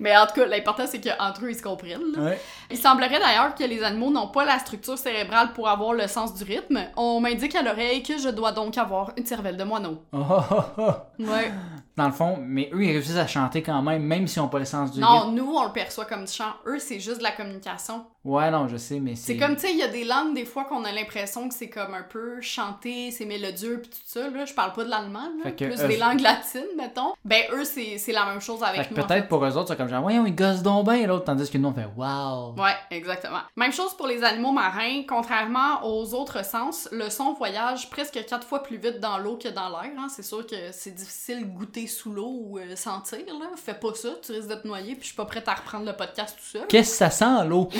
S1: Mais en tout cas, l'important, c'est qu'entre eux, ils se comprennent. là.
S2: Ouais.
S1: Il semblerait d'ailleurs que les animaux n'ont pas la structure cérébrale pour avoir le sens du rythme. On m'indique à l'oreille que je dois donc avoir une cervelle de moineau.
S2: Oh, oh, oh, oh.
S1: Ouais.
S2: Dans le fond, mais eux, ils réussissent à chanter quand même, même s'ils n'ont pas le sens du rythme.
S1: Non, nous, on le perçoit comme du chant. Eux, c'est juste de la communication.
S2: Ouais, non, je sais, mais c'est...
S1: C'est comme, tu sais, il y a des langues, des fois, qu'on a l'impression que c'est comme un peu chanté, c'est mélodieux, pis tout ça, là. Je parle pas de l'allemand, là.
S2: Fait que
S1: Plus
S2: eux-
S1: des langues latines, mettons. Ben, eux, c'est la même chose avec
S2: Fait
S1: nous. en
S2: peut-être
S1: fait.
S2: pour eux autres, comme genre, voyons, ils gossent donc bien, l'autre, tandis que nous, on fait wow.
S1: Ouais, exactement. Même chose pour les animaux marins. Contrairement aux autres sens, le son voyage presque quatre fois plus vite dans l'eau que dans l'air. Hein. C'est sûr que c'est difficile goûter sous l'eau ou euh, sentir. Là. Fais pas ça, tu risques de te noyer. Puis je suis pas prête à reprendre le podcast tout seul.
S2: Qu'est-ce que ça sent, l'eau? [LAUGHS]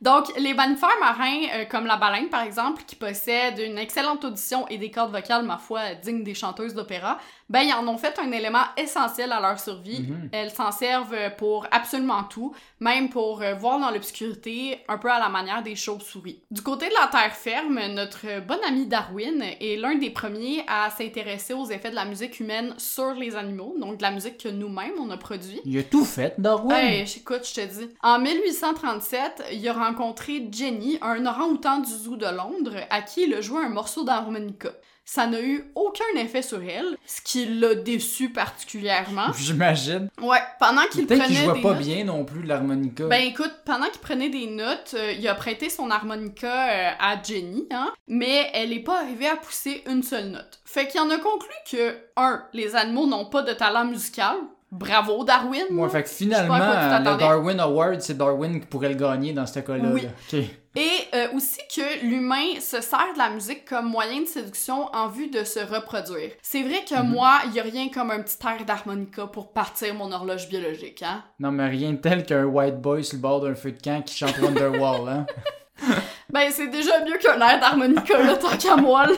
S1: Donc, les mammifères marins, euh, comme la baleine par exemple, qui possèdent une excellente audition et des cordes vocales, ma foi, dignes des chanteuses d'opéra, ben, ils en ont fait un élément essentiel à leur survie.
S2: Mhm.
S1: Elles s'en servent pour absolument tout, même pour euh, voir dans l'obscurité, un peu à la manière des chauves-souris. Du côté de la terre ferme, notre bon ami Darwin est l'un des premiers à s'intéresser aux effets de la musique humaine sur les animaux, donc de la musique que nous-mêmes on a produit.
S2: Il a tout fait, Darwin.
S1: Hey, écoute, je te dis. En 1837, il a rencontré Jenny, un orang-outan du zoo de Londres, à qui il a joué un morceau d'harmonica. Ça n'a eu aucun effet sur elle, ce qui l'a déçu particulièrement. [LAUGHS]
S2: J'imagine.
S1: Ouais, pendant qu'il
S2: Peut-être
S1: prenait
S2: qu'il jouait
S1: des
S2: pas
S1: notes-
S2: bien non plus l'harmonica.
S1: Ben écoute, pendant qu'il prenait des notes, euh, il a prêté son harmonica euh, à Jenny, hein, mais elle est pas arrivée à pousser une seule note. Fait qu'il en a conclu que, un, les animaux n'ont pas de talent musical. Bravo Darwin!
S2: Ouais, fait que finalement,
S1: tu
S2: le. Darwin Award, c'est Darwin qui pourrait le gagner dans ce cas-là.
S1: Oui. Et euh, aussi que l'humain se sert de la musique comme moyen de séduction en vue de se reproduire. C'est vrai que
S2: Mhm.
S1: moi, il y a rien comme un petit air d'harmonica pour partir mon horloge biologique, hein?
S2: Non, mais rien de tel qu'un white boy sur le bord d'un feu de camp qui chante Wonderwall, hein. [LAUGHS]
S1: Ben, c'est déjà mieux qu'un air d'harmonica, là, tant qu'à moi, là.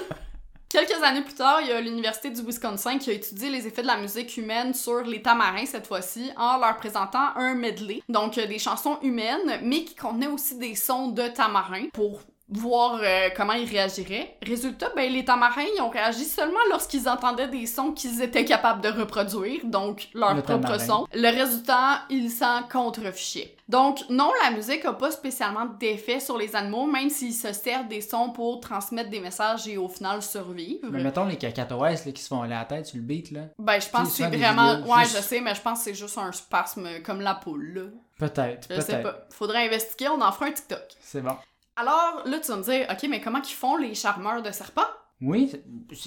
S1: Quelques années plus tard, il y a l'Université du Wisconsin qui a étudié les effets de la musique humaine sur les tamarins cette fois-ci en leur présentant un medley, donc euh, des chansons humaines, mais qui contenaient aussi des sons de tamarins pour voir euh, comment ils réagiraient. Résultat, ben les tamarins ils ont réagi seulement lorsqu'ils entendaient des sons qu'ils étaient capables de reproduire, donc leur
S2: Le
S1: propre
S2: tamarin.
S1: son. Le résultat, ils s'en contrefichaient. Donc non, la musique a pas spécialement d'effet sur les animaux, même s'ils se servent des sons pour transmettre des messages et au final survivre.
S2: mais mettons les cacatoès là, qui se font aller à la tête sur le beat, là.
S1: Ben, je pense que c'est vraiment.
S2: vidéos,
S1: Ouais,
S2: juste-
S1: je sais, mais je pense que c'est juste un spasme comme la poule, là.
S2: Peut-être,
S1: Je sais pas. Faudrait investiguer, on en fera un TikTok.
S2: C'est bon.
S1: Alors, là, tu vas me dire, OK, mais comment qu'ils font les charmeurs de serpents?
S2: Oui,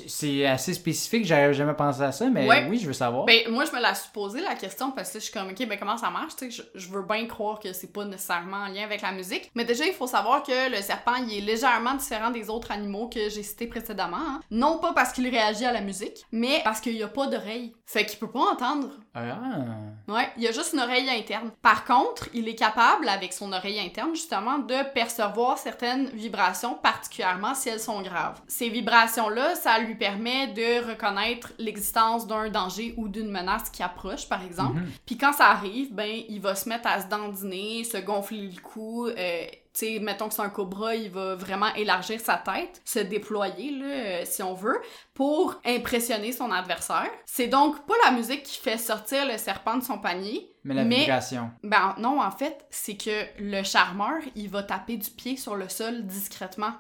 S2: c'est- assez spécifique, j'avais jamais pensé à ça, mais
S1: Ouais.
S2: oui, je veux savoir.
S1: Ben, moi, je me la suis posé la question parce que je suis comme, OK, ben comment ça marche? Tu sais, je, je veux bien croire que c'est pas nécessairement en lien avec la musique. Mais déjà, il faut savoir que le serpent, il est légèrement différent des autres animaux que j'ai cités précédemment. hein. Non pas parce qu'il réagit à la musique, mais parce qu'il a pas d'oreille. Fait qu'il peut pas entendre.
S2: Ah.
S1: Ouais, il a juste une oreille interne. Par contre, il est capable, avec son oreille interne, justement, de percevoir certaines vibrations, particulièrement si elles sont graves. Ces vibrations-là, ça lui permet de reconnaître l'existence d'un danger ou d'une menace qui approche, par exemple.
S2: Mhm.
S1: Puis quand ça arrive, ben, il va se mettre à se dandiner, se gonfler le cou, euh, tu sais, mettons que c'est un cobra, il va vraiment élargir sa tête, se déployer, là, euh, si on veut, pour impressionner son adversaire. C'est donc pas la musique qui fait sortir le serpent de son panier.
S2: Mais la
S1: Mais-
S2: vibration.
S1: Ben non, en fait, c'est que le charmeur, il va taper du pied sur le sol discrètement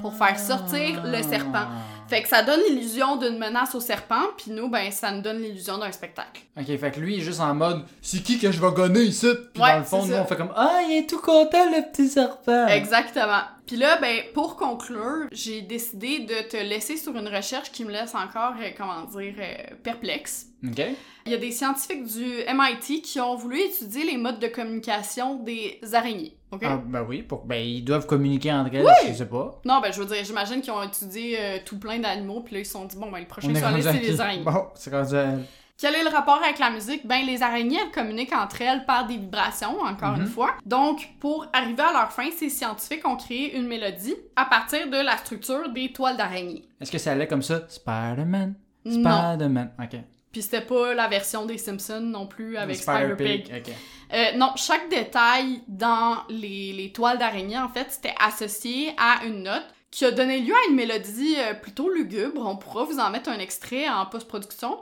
S1: pour faire sortir le serpent. Fait que ça donne l'illusion d'une menace au serpent, puis nous, ben, ça nous donne l'illusion d'un spectacle.
S2: Ok, fait que lui, il est juste en mode C'est qui que je vais gonner ici? Puis
S1: Ouais,
S2: dans le fond, nous, on fait comme Ah, il est tout content, le petit serpent.
S1: Exactement. Puis là, ben, pour conclure, j'ai décidé de te laisser sur une recherche qui me laisse encore, euh, comment dire, euh, perplexe.
S2: Ok.
S1: Il y a des scientifiques du MIT qui ont voulu étudier les modes de communication des araignées. OK?
S2: Ah, ben oui, pour... ben ils doivent communiquer entre elles, je sais pas.
S1: Non, ben, je veux dire, j'imagine qu'ils ont étudié euh, tout plein d'animaux, puis là, ils se sont dit, bon, ben, le prochain
S2: On est
S1: les araignées. [LAUGHS]
S2: Bon, c'est rendu à...
S1: Quel est le rapport avec la musique? Ben, les araignées, elles communiquent entre elles par des vibrations, encore une
S2: Mhm.
S1: fois. Donc, pour arriver à leur fin, ces scientifiques ont créé une mélodie à partir de la structure des toiles d'araignée.
S2: Est-ce que ça allait comme ça? Spider-Man? Spider-Man. Ok.
S1: Puis c'était pas la version des Simpsons non plus avec Spider-Pig. Euh, non, chaque détail dans les, les toiles d'araignée, en fait, c'était associé à une note qui a donné lieu à une mélodie euh, plutôt lugubre. On pourra vous en mettre un extrait en post-production.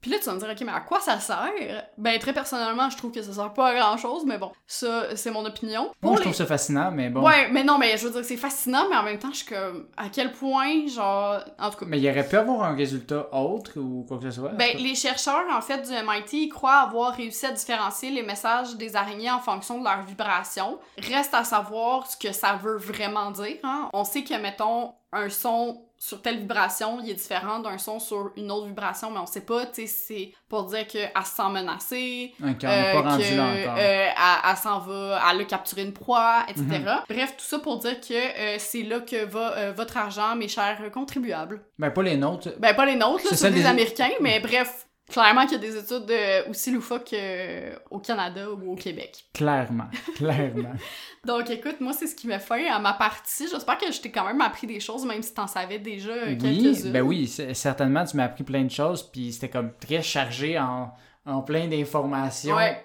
S1: Puis là, tu vas me dire, OK, mais à quoi ça sert? Ben, très personnellement, je trouve que ça sert pas à grand-chose, mais bon, ça, c'est mon opinion.
S2: Moi, je
S1: les-
S2: trouve ça fascinant, mais bon.
S1: Ouais, mais non, mais je veux dire que c'est fascinant, mais en même temps, je suis comme, à quel point, genre, en tout cas.
S2: Mais il aurait pu avoir un résultat autre ou quoi que ce soit.
S1: Ben, les chercheurs, en fait, du MIT, ils croient avoir réussi à différencier les messages des araignées en fonction de leur vibration. Reste à savoir ce que ça veut vraiment dire, hein. On sait que, mettons, un son sur telle vibration, il est différent d'un son sur une autre vibration, mais on sait pas, tu sais, c'est pour dire qu'elle se sent menacée,
S2: Ok, on n'est
S1: euh,
S2: pas rendu
S1: que,
S2: là encore.
S1: euh, elle, elle s'en va, elle a capturé une proie, etc.
S2: Mhm.
S1: Bref, tout ça pour dire que euh, c'est là que va euh, votre argent, mes chers contribuables.
S2: Ben, pas les nôtres.
S1: Ben, pas les nôtres, là,
S2: C'est
S1: des
S2: les-
S1: Américains, mais bref, clairement qu'il y a des études euh, aussi loufoques euh, au Canada ou au Québec.
S2: Clairement. [LAUGHS] Clairement.
S1: Donc, écoute, moi, c'est ce qui m'a fait à ma partie. J'espère que je t'ai quand même appris des choses, même si t'en savais déjà
S2: oui,
S1: quelques-unes.
S2: ben oui, certainement, tu m'as appris plein de choses, puis c'était comme très chargé en, en plein d'informations
S1: Ouais.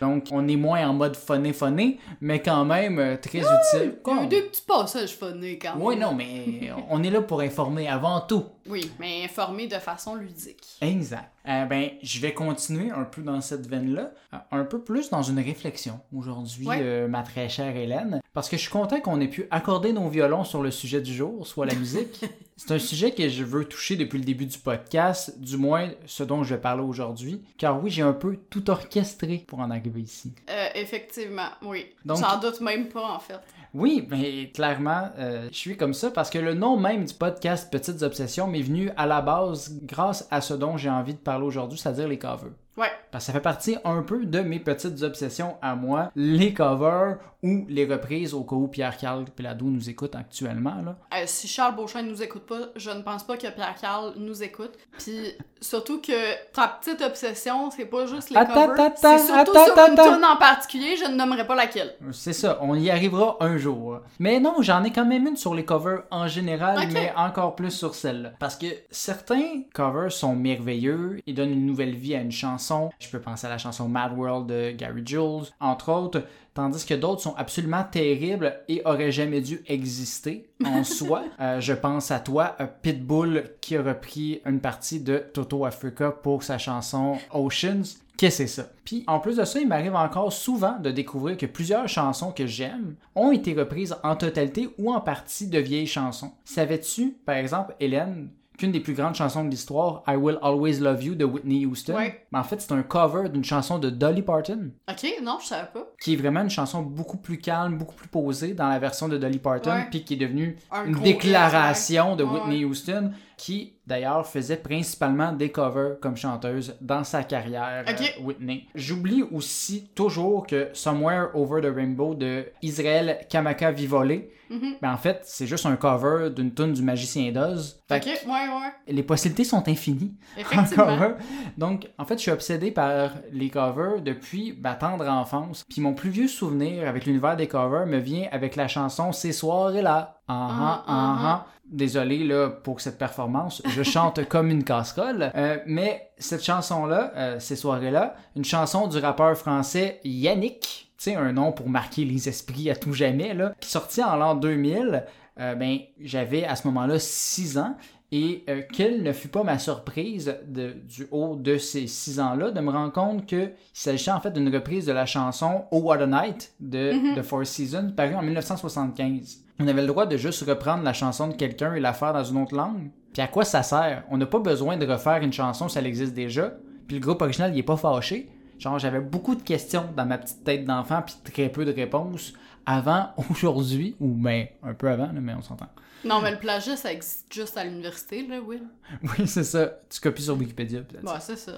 S2: Donc, on est moins en mode phoné-phoné, mais quand même euh, très utile.
S1: Il y a eu
S2: Comme-
S1: des petits passages funnés quand même.
S2: Oui, non, mais [LAUGHS] on est là pour informer avant tout.
S1: Oui, mais informés de façon ludique.
S2: Exact. Euh, ben, je vais continuer un peu dans cette veine-là, euh, un peu plus dans une réflexion aujourd'hui,
S1: Ouais.
S2: euh, ma très chère Hélène, parce que je suis content qu'on ait pu accorder nos violons sur le sujet du jour, soit la musique. [LAUGHS] C'est un sujet que je veux toucher depuis le début du podcast, du moins ce dont je vais parler aujourd'hui, car oui, j'ai un peu tout orchestré pour en arriver ici.
S1: Euh, effectivement, oui.
S2: Donc-
S1: J'en doute même pas, en fait.
S2: Oui, mais clairement, euh, je suis comme ça parce que le nom même du podcast Petites Obsessions m'est venu à la base grâce à ce dont j'ai envie de parler aujourd'hui, c'est-à-dire les covers.
S1: Ouais.
S2: Parce que ça fait partie un peu de mes petites obsessions à moi, les covers ou les reprises au cas où Pierre-Carl Pelado nous écoute actuellement. Là.
S1: Euh, si Charles Beauchamp ne nous écoute pas, je ne pense pas que Pierre Carl nous écoute. Puis surtout que ta petite obsession, c'est pas juste les covers,
S2: attends,
S1: c'est surtout
S2: attends,
S1: sur une tune en particulier, je ne nommerai pas laquelle.
S2: C'est ça, on y arrivera un jour. Mais non, j'en ai quand même une sur les covers en général, mais encore plus sur celle-là. Parce que certains covers sont merveilleux, ils donnent une nouvelle vie à une chanson. Je peux penser à la chanson Mad World de Gary Jules, entre autres. Tandis que d'autres sont absolument terribles et auraient jamais dû exister en [LAUGHS] soi. Euh, je pense à toi, euh, Pitbull, qui a repris une partie de Toto Africa pour sa chanson Oceans. Qu'est-ce que c'est ça? Puis en plus de ça, il m'arrive encore souvent de découvrir que plusieurs chansons que j'aime ont été reprises en totalité ou en partie de vieilles chansons. Savais-tu, par exemple, Hélène, qu'une des plus grandes chansons de l'histoire, I Will Always Love You de Whitney Houston,
S1: Ouais.
S2: ben, en fait c'est un cover d'une chanson de Dolly Parton,
S1: Ok, non, je savais pas.
S2: qui est vraiment une chanson beaucoup plus calme, beaucoup plus posée dans la version de Dolly Parton, puis qui est devenue
S1: Un
S2: une déclaration de. Whitney Houston, qui d'ailleurs faisait principalement des covers comme chanteuse dans sa carrière,
S1: Ok.
S2: euh, Whitney. J'oublie aussi toujours que Somewhere Over the Rainbow de Israël Kamaka Vivole,
S1: Mhm.
S2: ben en fait, c'est juste un cover d'une tune du magicien d'Oz.
S1: Ok, ouais, ouais.
S2: les possibilités sont infinies en [LAUGHS]
S1: Effectivement.
S2: cover. Donc, en fait, je suis obsédé par les covers depuis ma tendre enfance. Puis mon plus vieux souvenir avec l'univers des covers me vient avec la chanson Ces soirées-là. Ah ah
S1: Ah,
S2: ah
S1: ah,
S2: ah. Désolé là pour cette performance, je chante [LAUGHS] comme une casserole. Euh, mais cette chanson-là, euh, ces soirées-là, une chanson du rappeur français Yannick, tu sais, un nom pour marquer les esprits à tout jamais, là, qui sortit en l'an 2000. Euh, ben, j'avais à ce moment-là 6 ans. Et euh, quelle ne fut pas ma surprise de- du haut de ces 6 ans-là de me rendre compte qu'il s'agissait en fait d'une reprise de la chanson Oh What a Night de
S1: Mhm.
S2: The Four Seasons, parue en 1975. On avait le droit de juste reprendre la chanson de quelqu'un et la faire dans une autre langue. Puis à quoi ça sert? On n'a pas besoin de refaire une chanson si elle existe déjà. Puis le groupe original, il est pas fâché. Genre, j'avais beaucoup de questions dans ma petite tête d'enfant, puis très peu de réponses avant [LAUGHS] aujourd'hui, ou ben un peu avant, là, mais on s'entend.
S1: Non, mais le plagiat, ça existe juste à l'université, là, Will. [LAUGHS]
S2: Oui, c'est ça. Tu copies sur Wikipédia. peut-être.
S1: Bah, c'est ça.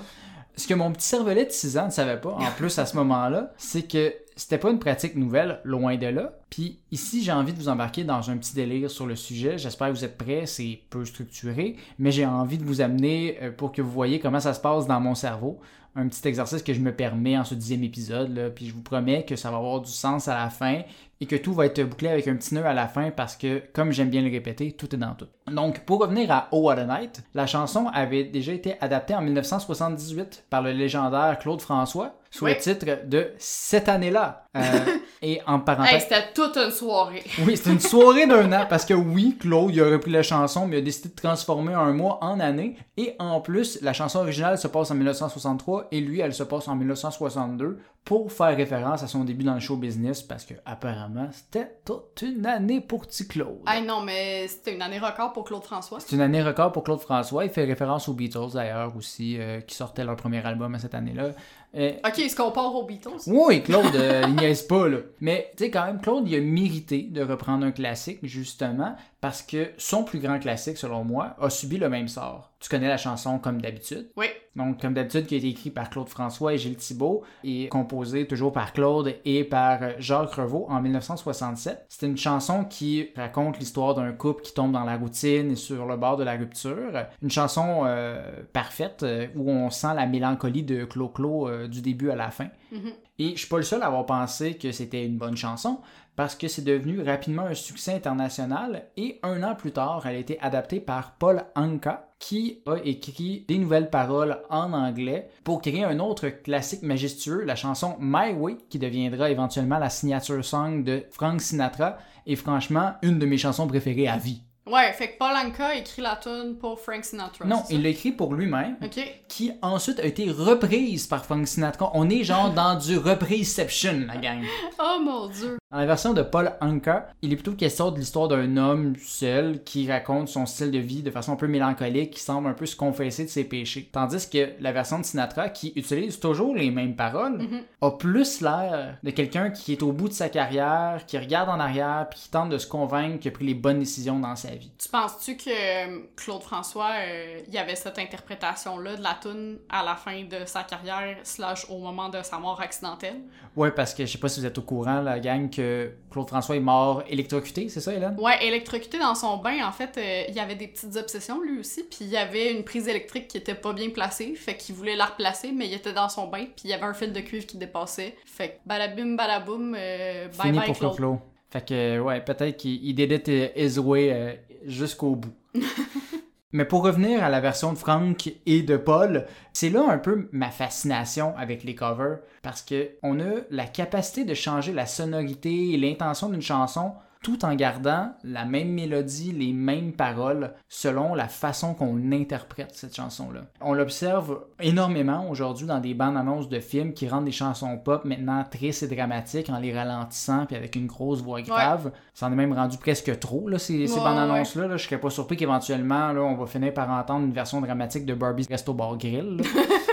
S2: Ce que mon petit cervelet de 6 ans ne savait pas, en [LAUGHS] plus à ce moment-là, c'est que c'était pas une pratique nouvelle, loin de là. Puis ici, j'ai envie de vous embarquer dans un petit délire sur le sujet. J'espère que vous êtes prêts, c'est peu structuré, mais j'ai envie de vous amener euh, pour que vous voyez comment ça se passe dans mon cerveau. Un petit exercice que je me permets en ce dixième épisode, puis je vous promets que ça va avoir du sens à la fin et que tout va être bouclé avec un petit nœud à la fin parce que, comme j'aime bien le répéter, tout est dans tout. Donc, pour revenir à Oh What a Night, la chanson avait déjà été adaptée en 1978 par le légendaire Claude François sous
S1: Oui.
S2: le titre de Cette année-là. Euh, [LAUGHS] et en parenthèse.
S1: Hey, c'était toute une soirée. [LAUGHS]
S2: Oui, c'était une soirée d'un an parce que oui, Claude, il a repris la chanson, mais il a décidé de transformer un mois en année. Et en plus, la chanson originale se passe en 1963 et lui, elle se passe en 1962 pour faire référence à son début dans le show business parce que apparemment, c'était toute une année pour petit Claude.
S1: Hey, non, mais c'était une année record pour Claude François.
S2: C'est une année record pour Claude François. Il fait référence aux Beatles d'ailleurs aussi, euh, qui sortaient leur premier album à cette année-là. Euh,
S1: Ok, il se compare aux Beatles?
S2: oui, Claude, euh, il niaise pas, là. Mais, tu sais, quand même, Claude, il a mérité de reprendre un classique, justement, parce que son plus grand classique, selon moi, a subi le même sort. Tu connais la chanson comme d'habitude?
S1: Oui.
S2: Donc, comme d'habitude, qui a été écrit par Claude François et Gilles Thibault, et composé toujours par Claude et par euh, Jacques Revaux en 1967. C'est une chanson qui raconte l'histoire d'un couple qui tombe dans la routine et sur le bord de la rupture. Une chanson euh, parfaite euh, où on sent la mélancolie de Clo-Clo euh, du début à la fin.
S1: Mhm.
S2: Et je suis pas le seul à avoir pensé que c'était une bonne chanson parce que c'est devenu rapidement un succès international et un an plus tard, elle a été adaptée par Paul Anka qui a écrit des nouvelles paroles en anglais pour créer un autre classique majestueux, la chanson My Way, qui deviendra éventuellement la signature song de Frank Sinatra et franchement une de mes chansons préférées à vie.
S1: Ouais, fait que Paul Anka écrit la tune pour Frank Sinatra.
S2: Non, il l'a écrit pour lui-même,
S1: ça? Ok.
S2: qui ensuite a été reprise par Frank Sinatra. On est genre dans du repriseception, la gang. [LAUGHS]
S1: Oh mon dieu.
S2: Dans la version de Paul Anka, il est plutôt question de l'histoire d'un homme seul qui raconte son style de vie de façon un peu mélancolique, qui semble un peu se confesser de ses péchés. Tandis que la version de Sinatra, qui utilise toujours les mêmes paroles,
S1: Mhm.
S2: a plus l'air de quelqu'un qui est au bout de sa carrière, qui regarde en arrière, puis qui tente de se convaincre qu'il a pris les bonnes décisions dans sa vie.
S1: Tu penses-tu que euh, Claude François, euh, il y avait cette interprétation-là de la tune à la fin de sa carrière, slash au moment de sa mort accidentelle?
S2: Ouais, parce que je sais pas si vous êtes au courant, la gang, que Claude François est mort électrocuté, c'est ça, Hélène?
S1: Ouais, électrocuté dans son bain, en fait, euh, il y avait des petites obsessions lui aussi, puis il y avait une prise électrique qui était pas bien placée, fait qu'il voulait la replacer, mais il était dans son bain, puis il y avait un fil de cuivre qui dépassait. Fait que balabim balaboum, euh, bye
S2: Fini
S1: bye
S2: pour
S1: Claude.
S2: Claude. Fait que, ouais, peut-être qu'il il did it his way euh, jusqu'au bout. [LAUGHS] Mais pour revenir à la version de Frank et de Paul, c'est là un peu ma fascination avec les covers parce que on a la capacité de changer la sonorité et l'intention d'une chanson tout en gardant la même mélodie, les mêmes paroles, selon la façon qu'on interprète cette chanson-là. On l'observe énormément aujourd'hui dans des bandes annonces de films qui rendent des chansons pop maintenant tristes et dramatiques en les ralentissant puis avec une grosse voix grave. Ça en est même rendu presque trop, là, ces, ces
S1: Ouais,
S2: bandes annonces-là. là. Je serais pas surpris qu'éventuellement, on va finir par entendre une version dramatique de Barbie's Resto Bar Grill. [LAUGHS]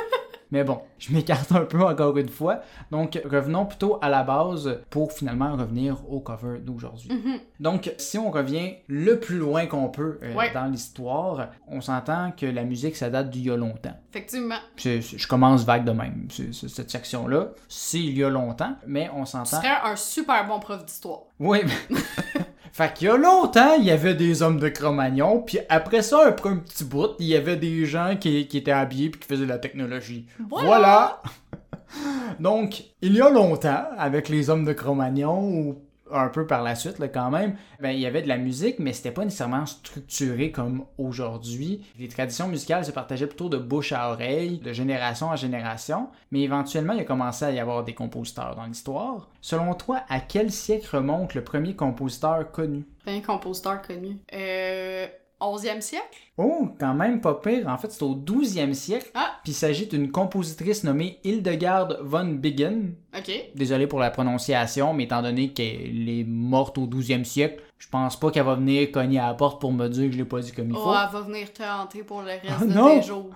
S2: Mais bon, je m'écarte un peu encore une fois. Donc, revenons plutôt à la base pour finalement revenir au cover d'aujourd'hui.
S1: Mhm.
S2: Donc, si on revient le plus loin qu'on peut euh,
S1: Ouais.
S2: dans l'histoire, on s'entend que la musique, ça date d'il y a longtemps.
S1: Effectivement.
S2: C'est- je commence vague de même, cette section-là. C'est il y a longtemps, mais on
S1: Tu
S2: s'entend...
S1: serais un super bon prof d'histoire.
S2: Oui, mais... [LAUGHS] fait qu'il y a longtemps, il y avait des hommes de Cro-Magnon, puis après ça, après un petit bout, il y avait des gens qui, qui étaient habillés puis qui faisaient de la technologie.
S1: Voilà.
S2: Voilà. [LAUGHS] Donc, il y a longtemps, avec les hommes de Cro-Magnon, un peu par la suite quand même, ben, il y avait de la musique, mais c'était pas nécessairement structuré comme aujourd'hui. Les traditions musicales se partageaient plutôt de bouche à oreille, de génération en génération, mais éventuellement il a commencé à y avoir des compositeurs dans l'histoire. Selon toi, à quel siècle remonte le premier compositeur connu?
S1: Un compositeur connu. Euh. 11e siècle?
S2: Oh, quand même pas pire. En fait, c'est au 12e siècle.
S1: Ah.
S2: Puis il s'agit d'une compositrice nommée Hildegard von Bingen.
S1: Ok.
S2: Désolé pour la prononciation, mais étant donné qu'elle est morte au 12e siècle, je pense pas qu'elle va venir cogner à la porte pour me dire que je l'ai pas dit comme il
S1: Oh,
S2: faut.
S1: elle va venir te hanter pour le reste
S2: Ah,
S1: de
S2: non.
S1: tes jours.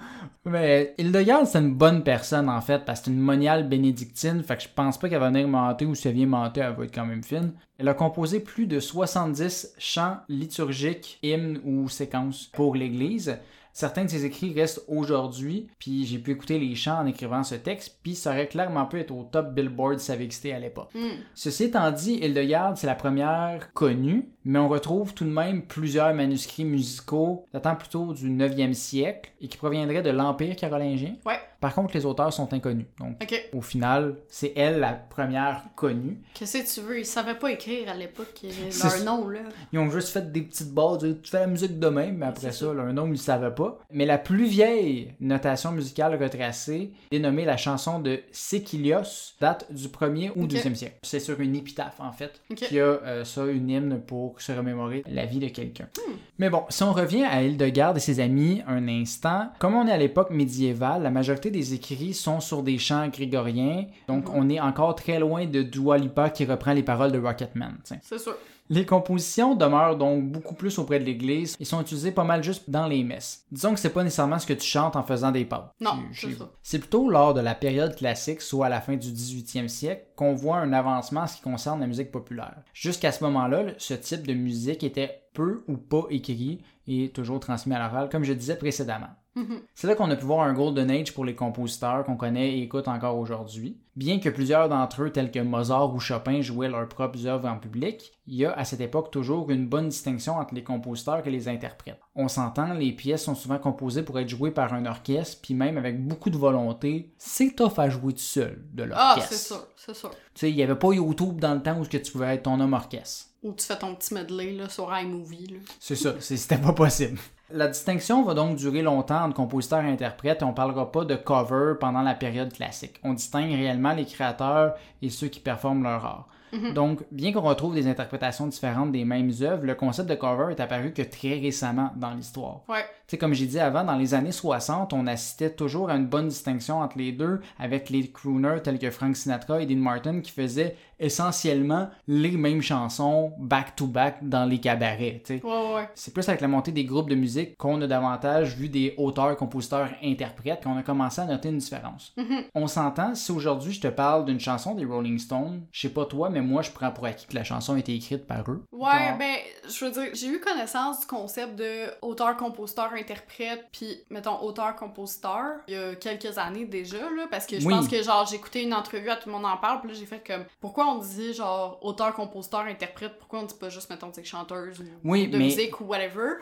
S2: Mais Hildegard, c'est une bonne personne en fait, parce que c'est une moniale bénédictine, fait que je pense pas qu'elle va venir mentir ou si elle vient mentir, elle va être quand même fine. Elle a composé plus de 70 chants liturgiques, hymnes ou séquences pour l'Église. Certains de ses écrits restent aujourd'hui, puis j'ai pu écouter les chants en écrivant ce texte, puis ça aurait clairement pu être au top Billboard si ça avait existé à l'époque.
S1: Hmm.
S2: Ceci étant dit, Hildegarde, c'est la première connue, mais on retrouve tout de même plusieurs manuscrits musicaux datant plutôt du 9e siècle et qui proviendraient de l'Empire carolingien.
S1: Ouais.
S2: Par contre, les auteurs sont inconnus. Donc, au final, c'est elle la première connue.
S1: Qu'est-ce que tu veux? Ils savaient pas écrire à l'époque euh, [LAUGHS] leur nom, là.
S2: Ils ont juste fait des petites bases, tu fais la musique demain, mais après
S1: C'est
S2: ça, leur nom, ils ne savaient pas. Mais la plus vieille notation musicale retracée, dénommée la chanson de Séquilios, date du 1er ou
S1: Ok.
S2: 2e siècle. C'est sur une épitaphe, en fait,
S1: Ok.
S2: qui a euh, ça, une hymne pour se remémorer la vie de quelqu'un.
S1: Hmm.
S2: Mais bon, si on revient à Hildegarde et ses amis un instant, comme on est à l'époque médiévale, la majorité des écrits sont sur des chants grégoriens, donc
S1: Mhm.
S2: on est encore très loin de Dua Lipa qui reprend les paroles de Rocketman.
S1: C'est sûr.
S2: Les compositions demeurent donc beaucoup plus auprès de l'église et sont utilisées pas mal juste dans les messes. Disons que c'est pas nécessairement ce que tu chantes en faisant des pas.
S1: Non, c'est ça.
S2: C'est plutôt lors de la période classique, soit à la fin du 18e siècle, qu'on voit un avancement en ce qui concerne la musique populaire. Jusqu'à ce moment-là, ce type de musique était peu ou pas écrit et toujours transmis à l'oral, comme je disais précédemment.
S1: Mhm.
S2: C'est là qu'on a pu voir un golden age pour les compositeurs qu'on connaît et écoute encore aujourd'hui. Bien que plusieurs d'entre eux, tels que Mozart ou Chopin, jouaient leurs propres œuvres en public, il y a à cette époque toujours une bonne distinction entre les compositeurs et les interprètes. On s'entend, les pièces sont souvent composées pour être jouées par un orchestre, puis même avec beaucoup de volonté, c'est tough à jouer tout seul de
S1: Ah,
S2: l'orchestre.
S1: c'est sûr, c'est sûr.
S2: Tu sais, il n'y avait pas YouTube dans le temps où tu pouvais être ton homme orchestre.
S1: Ou tu fais ton petit medley là, sur iMovie.
S2: C'est ça, c'était pas possible. La distinction va donc durer longtemps entre compositeurs et interprètes et on parlera pas de cover pendant la période classique. On distingue réellement les créateurs et ceux qui performent leur art.
S1: Mhm.
S2: Donc, bien qu'on retrouve des interprétations différentes des mêmes œuvres, le concept de cover est apparu que très récemment dans l'histoire.
S1: Ouais.
S2: Tu comme j'ai dit avant, dans les années 60, on assistait toujours à une bonne distinction entre les deux, avec les crooners tels que Frank Sinatra et Dean Martin qui faisaient essentiellement les mêmes chansons back-to-back dans les cabarets.
S1: Ouais, ouais.
S2: C'est plus avec la montée des groupes de musique qu'on a davantage vu des auteurs, compositeurs, interprètes qu'on a commencé à noter une différence.
S1: Mhm.
S2: On s'entend, si aujourd'hui je te parle d'une chanson des Rolling Stones, je sais pas toi, mais moi je prends pour acquis que la chanson a été écrite par eux.
S1: Ouais,
S2: Donc,
S1: ben, je veux dire, j'ai eu connaissance du concept de auteur, compositeur, interprète, puis mettons auteur, compositeur, il y a quelques années déjà, là, parce que je
S2: Oui.
S1: pense que genre j'ai écouté une entrevue à tout le monde en parle, puis là j'ai fait comme, pourquoi on dit genre auteur, compositeur, interprète, pourquoi on dit pas juste mettons, chanteuse ou
S2: Oui,
S1: de
S2: mais-
S1: musique ou whatever?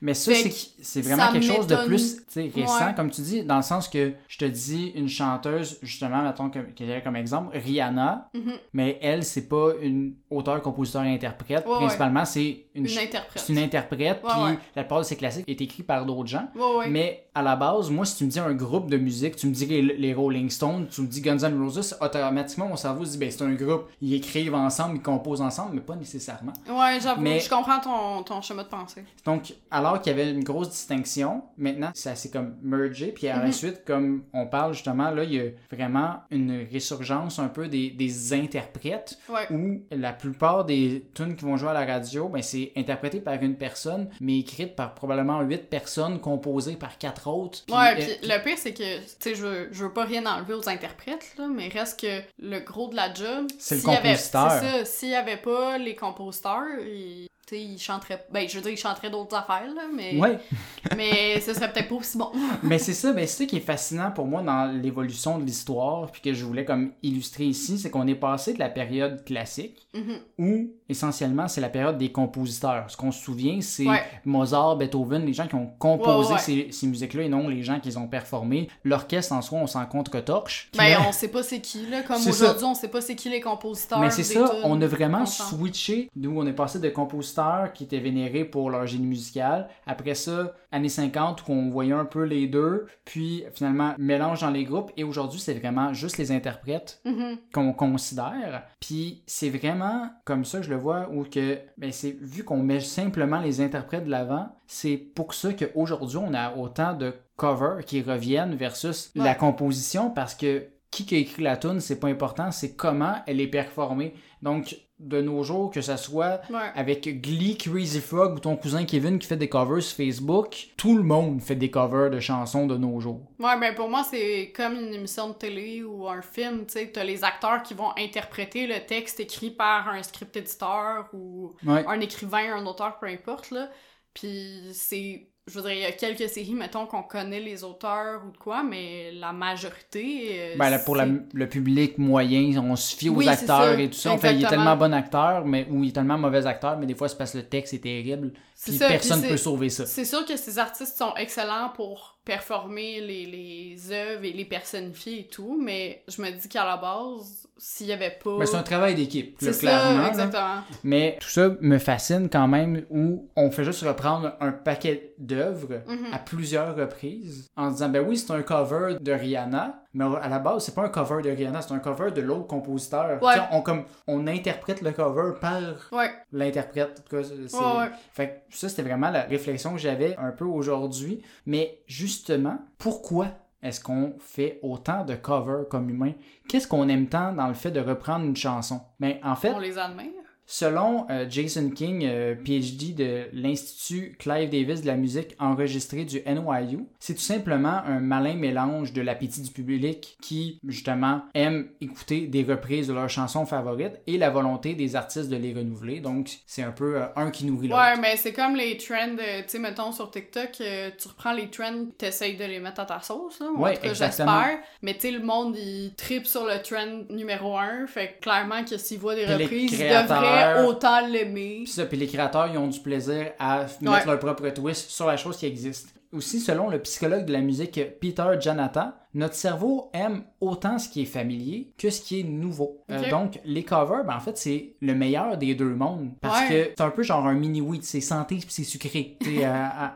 S2: Mais ça, c'est, vraiment quelque chose de plus récent,
S1: Ouais.
S2: comme tu dis, dans le sens que je te dis une chanteuse, justement, mettons que, que comme exemple, Rihanna,
S1: Mhm.
S2: mais elle, c'est pas une auteur, compositeur interprète.
S1: Ouais, ouais.
S2: Principalement, c'est une,
S1: interprète.
S2: c'est une interprète, puis la plupart de ses classiques est écrit par d'autres gens. Mais à la base, moi, si tu me dis un groupe de musique, tu me dis les, les Rolling Stones, tu me dis Guns N' Roses, automatiquement, mon cerveau se dit, ben, c'est un groupe. Ils écrivent ensemble, ils composent ensemble, mais pas nécessairement.
S1: Ouais, j'avoue,
S2: Mais-
S1: je comprends ton, ton schéma de pensée.
S2: Donc, alors qu'il y avait une grosse distinction, maintenant, ça s'est comme mergé, puis à la suite, comme on parle justement, là, il y a vraiment une résurgence un peu des, des interprètes,
S1: Ouais.
S2: où la plupart des tunes qui vont jouer à la radio, ben, c'est interprété par une personne, mais écrite par probablement huit personnes, composées par quatre autres.
S1: Ouais,
S2: euh,
S1: puis le pire, c'est que, tu sais, je, veux- je veux pas rien enlever aux interprètes, là, mais reste que le gros de la job,
S2: C'est le compositeur.
S1: C'est ça, s'il y avait pas les compositeurs, ils, tu sais, ils chanteraient, ben, je veux dire, ils chanteraient d'autres affaires, là, mais,
S2: Ouais, [LAUGHS]
S1: mais ce serait peut-être pas aussi bon. [LAUGHS]
S2: mais c'est ça, ben, c'est ça qui est fascinant pour moi dans l'évolution de l'histoire, puis que je voulais comme illustrer ici, c'est qu'on est passé de la période classique,
S1: Mhm.
S2: où essentiellement c'est la période des compositeurs. Ce qu'on se souvient, c'est
S1: Ouais.
S2: Mozart, Beethoven, les gens qui ont composé
S1: Ouais,
S2: ces, ces musiques-là et non les gens qui les ont performées. L'orchestre en soi, on s'en contre-torche. Puis
S1: Ben,
S2: là-
S1: on sait pas c'est qui, là, comme aujourd'hui, on sait pas c'est qui les compositeurs.
S2: mais c'est ça, on a vraiment switché d'où on est passé de compositeurs qui étaient vénérés pour leur génie musical. Après ça, années 50, où on voyait un peu les deux, puis finalement mélange dans les groupes. Et aujourd'hui, c'est vraiment juste les interprètes
S1: Mhm.
S2: qu'on considère. Puis c'est vraiment comme ça que je le vois, où que, ben c'est vu qu'on met simplement les interprètes de l'avant, c'est pour ça qu'aujourd'hui on a autant de covers qui reviennent versus la composition, parce que qui qui a écrit la tune, c'est pas important, c'est comment elle est performée. Donc de nos jours, que ça soit
S1: Ouais.
S2: avec Glee, Crazy Frog ou ton cousin Kevin qui fait des covers sur Facebook, tout le monde fait des covers de chansons de nos jours.
S1: Ouais, ben pour moi, c'est comme une émission de télé ou un film, tu sais, t'as les acteurs qui vont interpréter le texte écrit par un script éditeur ou
S2: Ouais.
S1: un écrivain, un auteur, peu importe, là. Puis c'est je veux dire, il y a quelques séries, mettons, qu'on connaît les auteurs ou de quoi, mais la majorité. euh,
S2: Ben, là, pour la- le public moyen, on se fie aux
S1: Oui,
S2: acteurs et tout ça. On fait, il est tellement bon acteur, mais, ou il est tellement mauvais acteur, mais des fois, c'est parce que le texte est terrible. Puis
S1: ça,
S2: personne
S1: puis
S2: peut sauver ça.
S1: C'est sûr que ces artistes sont excellents pour performer les, les œuvres et les personnifier et tout, mais je me dis qu'à la base, s'il y avait pas.
S2: Mais c'est un travail d'équipe, là, clairement.
S1: ça,
S2: là.
S1: exactement.
S2: Mais tout ça me fascine quand même où on fait juste reprendre un paquet d'œuvres
S1: Mhm.
S2: à plusieurs reprises en disant ben oui c'est un cover de Rihanna mais à la base c'est pas un cover de Rihanna c'est un cover de l'autre compositeur
S1: Ouais.
S2: On comme on interprète le cover par
S1: Ouais,
S2: l'interprète en tout cas, c'est-
S1: ouais, ouais.
S2: fait que ça c'était vraiment la réflexion que j'avais un peu aujourd'hui mais justement pourquoi est-ce qu'on fait autant de covers comme humain Qu'est-ce qu'on aime tant dans le fait de reprendre une chanson? Mais en fait,
S1: On les admire.
S2: Selon euh, Jason King, euh, PhD de l'Institut Clive Davis de la musique enregistrée du NYU, c'est tout simplement un malin mélange de l'appétit du public qui, justement, aime écouter des reprises de leurs chansons favorites et la volonté des artistes de les renouveler. Donc, c'est un peu euh, un qui nourrit l'autre.
S1: Ouais, mais c'est comme les trends, tu sais, mettons sur TikTok, tu reprends les trends, t'essayes de les mettre à ta sauce, là. ou
S2: Ouais,
S1: en tout cas,
S2: exactement.
S1: j'espère. Mais tu sais, le monde, il tripe sur le trend numéro un, fait que clairement que s'il voit des reprises, il
S2: créateurs-
S1: autant l'aimer.
S2: Puis ça, puis les créateurs, ils ont du plaisir à
S1: Ouais.
S2: mettre leur propre twist sur la chose qui existe. Aussi, selon le psychologue de la musique Peter Janata, notre cerveau aime autant ce qui est familier que ce qui est nouveau. Euh,
S1: Ok.
S2: donc, les covers, ben, en fait, c'est le meilleur des deux mondes. Parce
S1: Ouais.
S2: que c'est un peu genre un mini-weed, c'est santé puis c'est sucré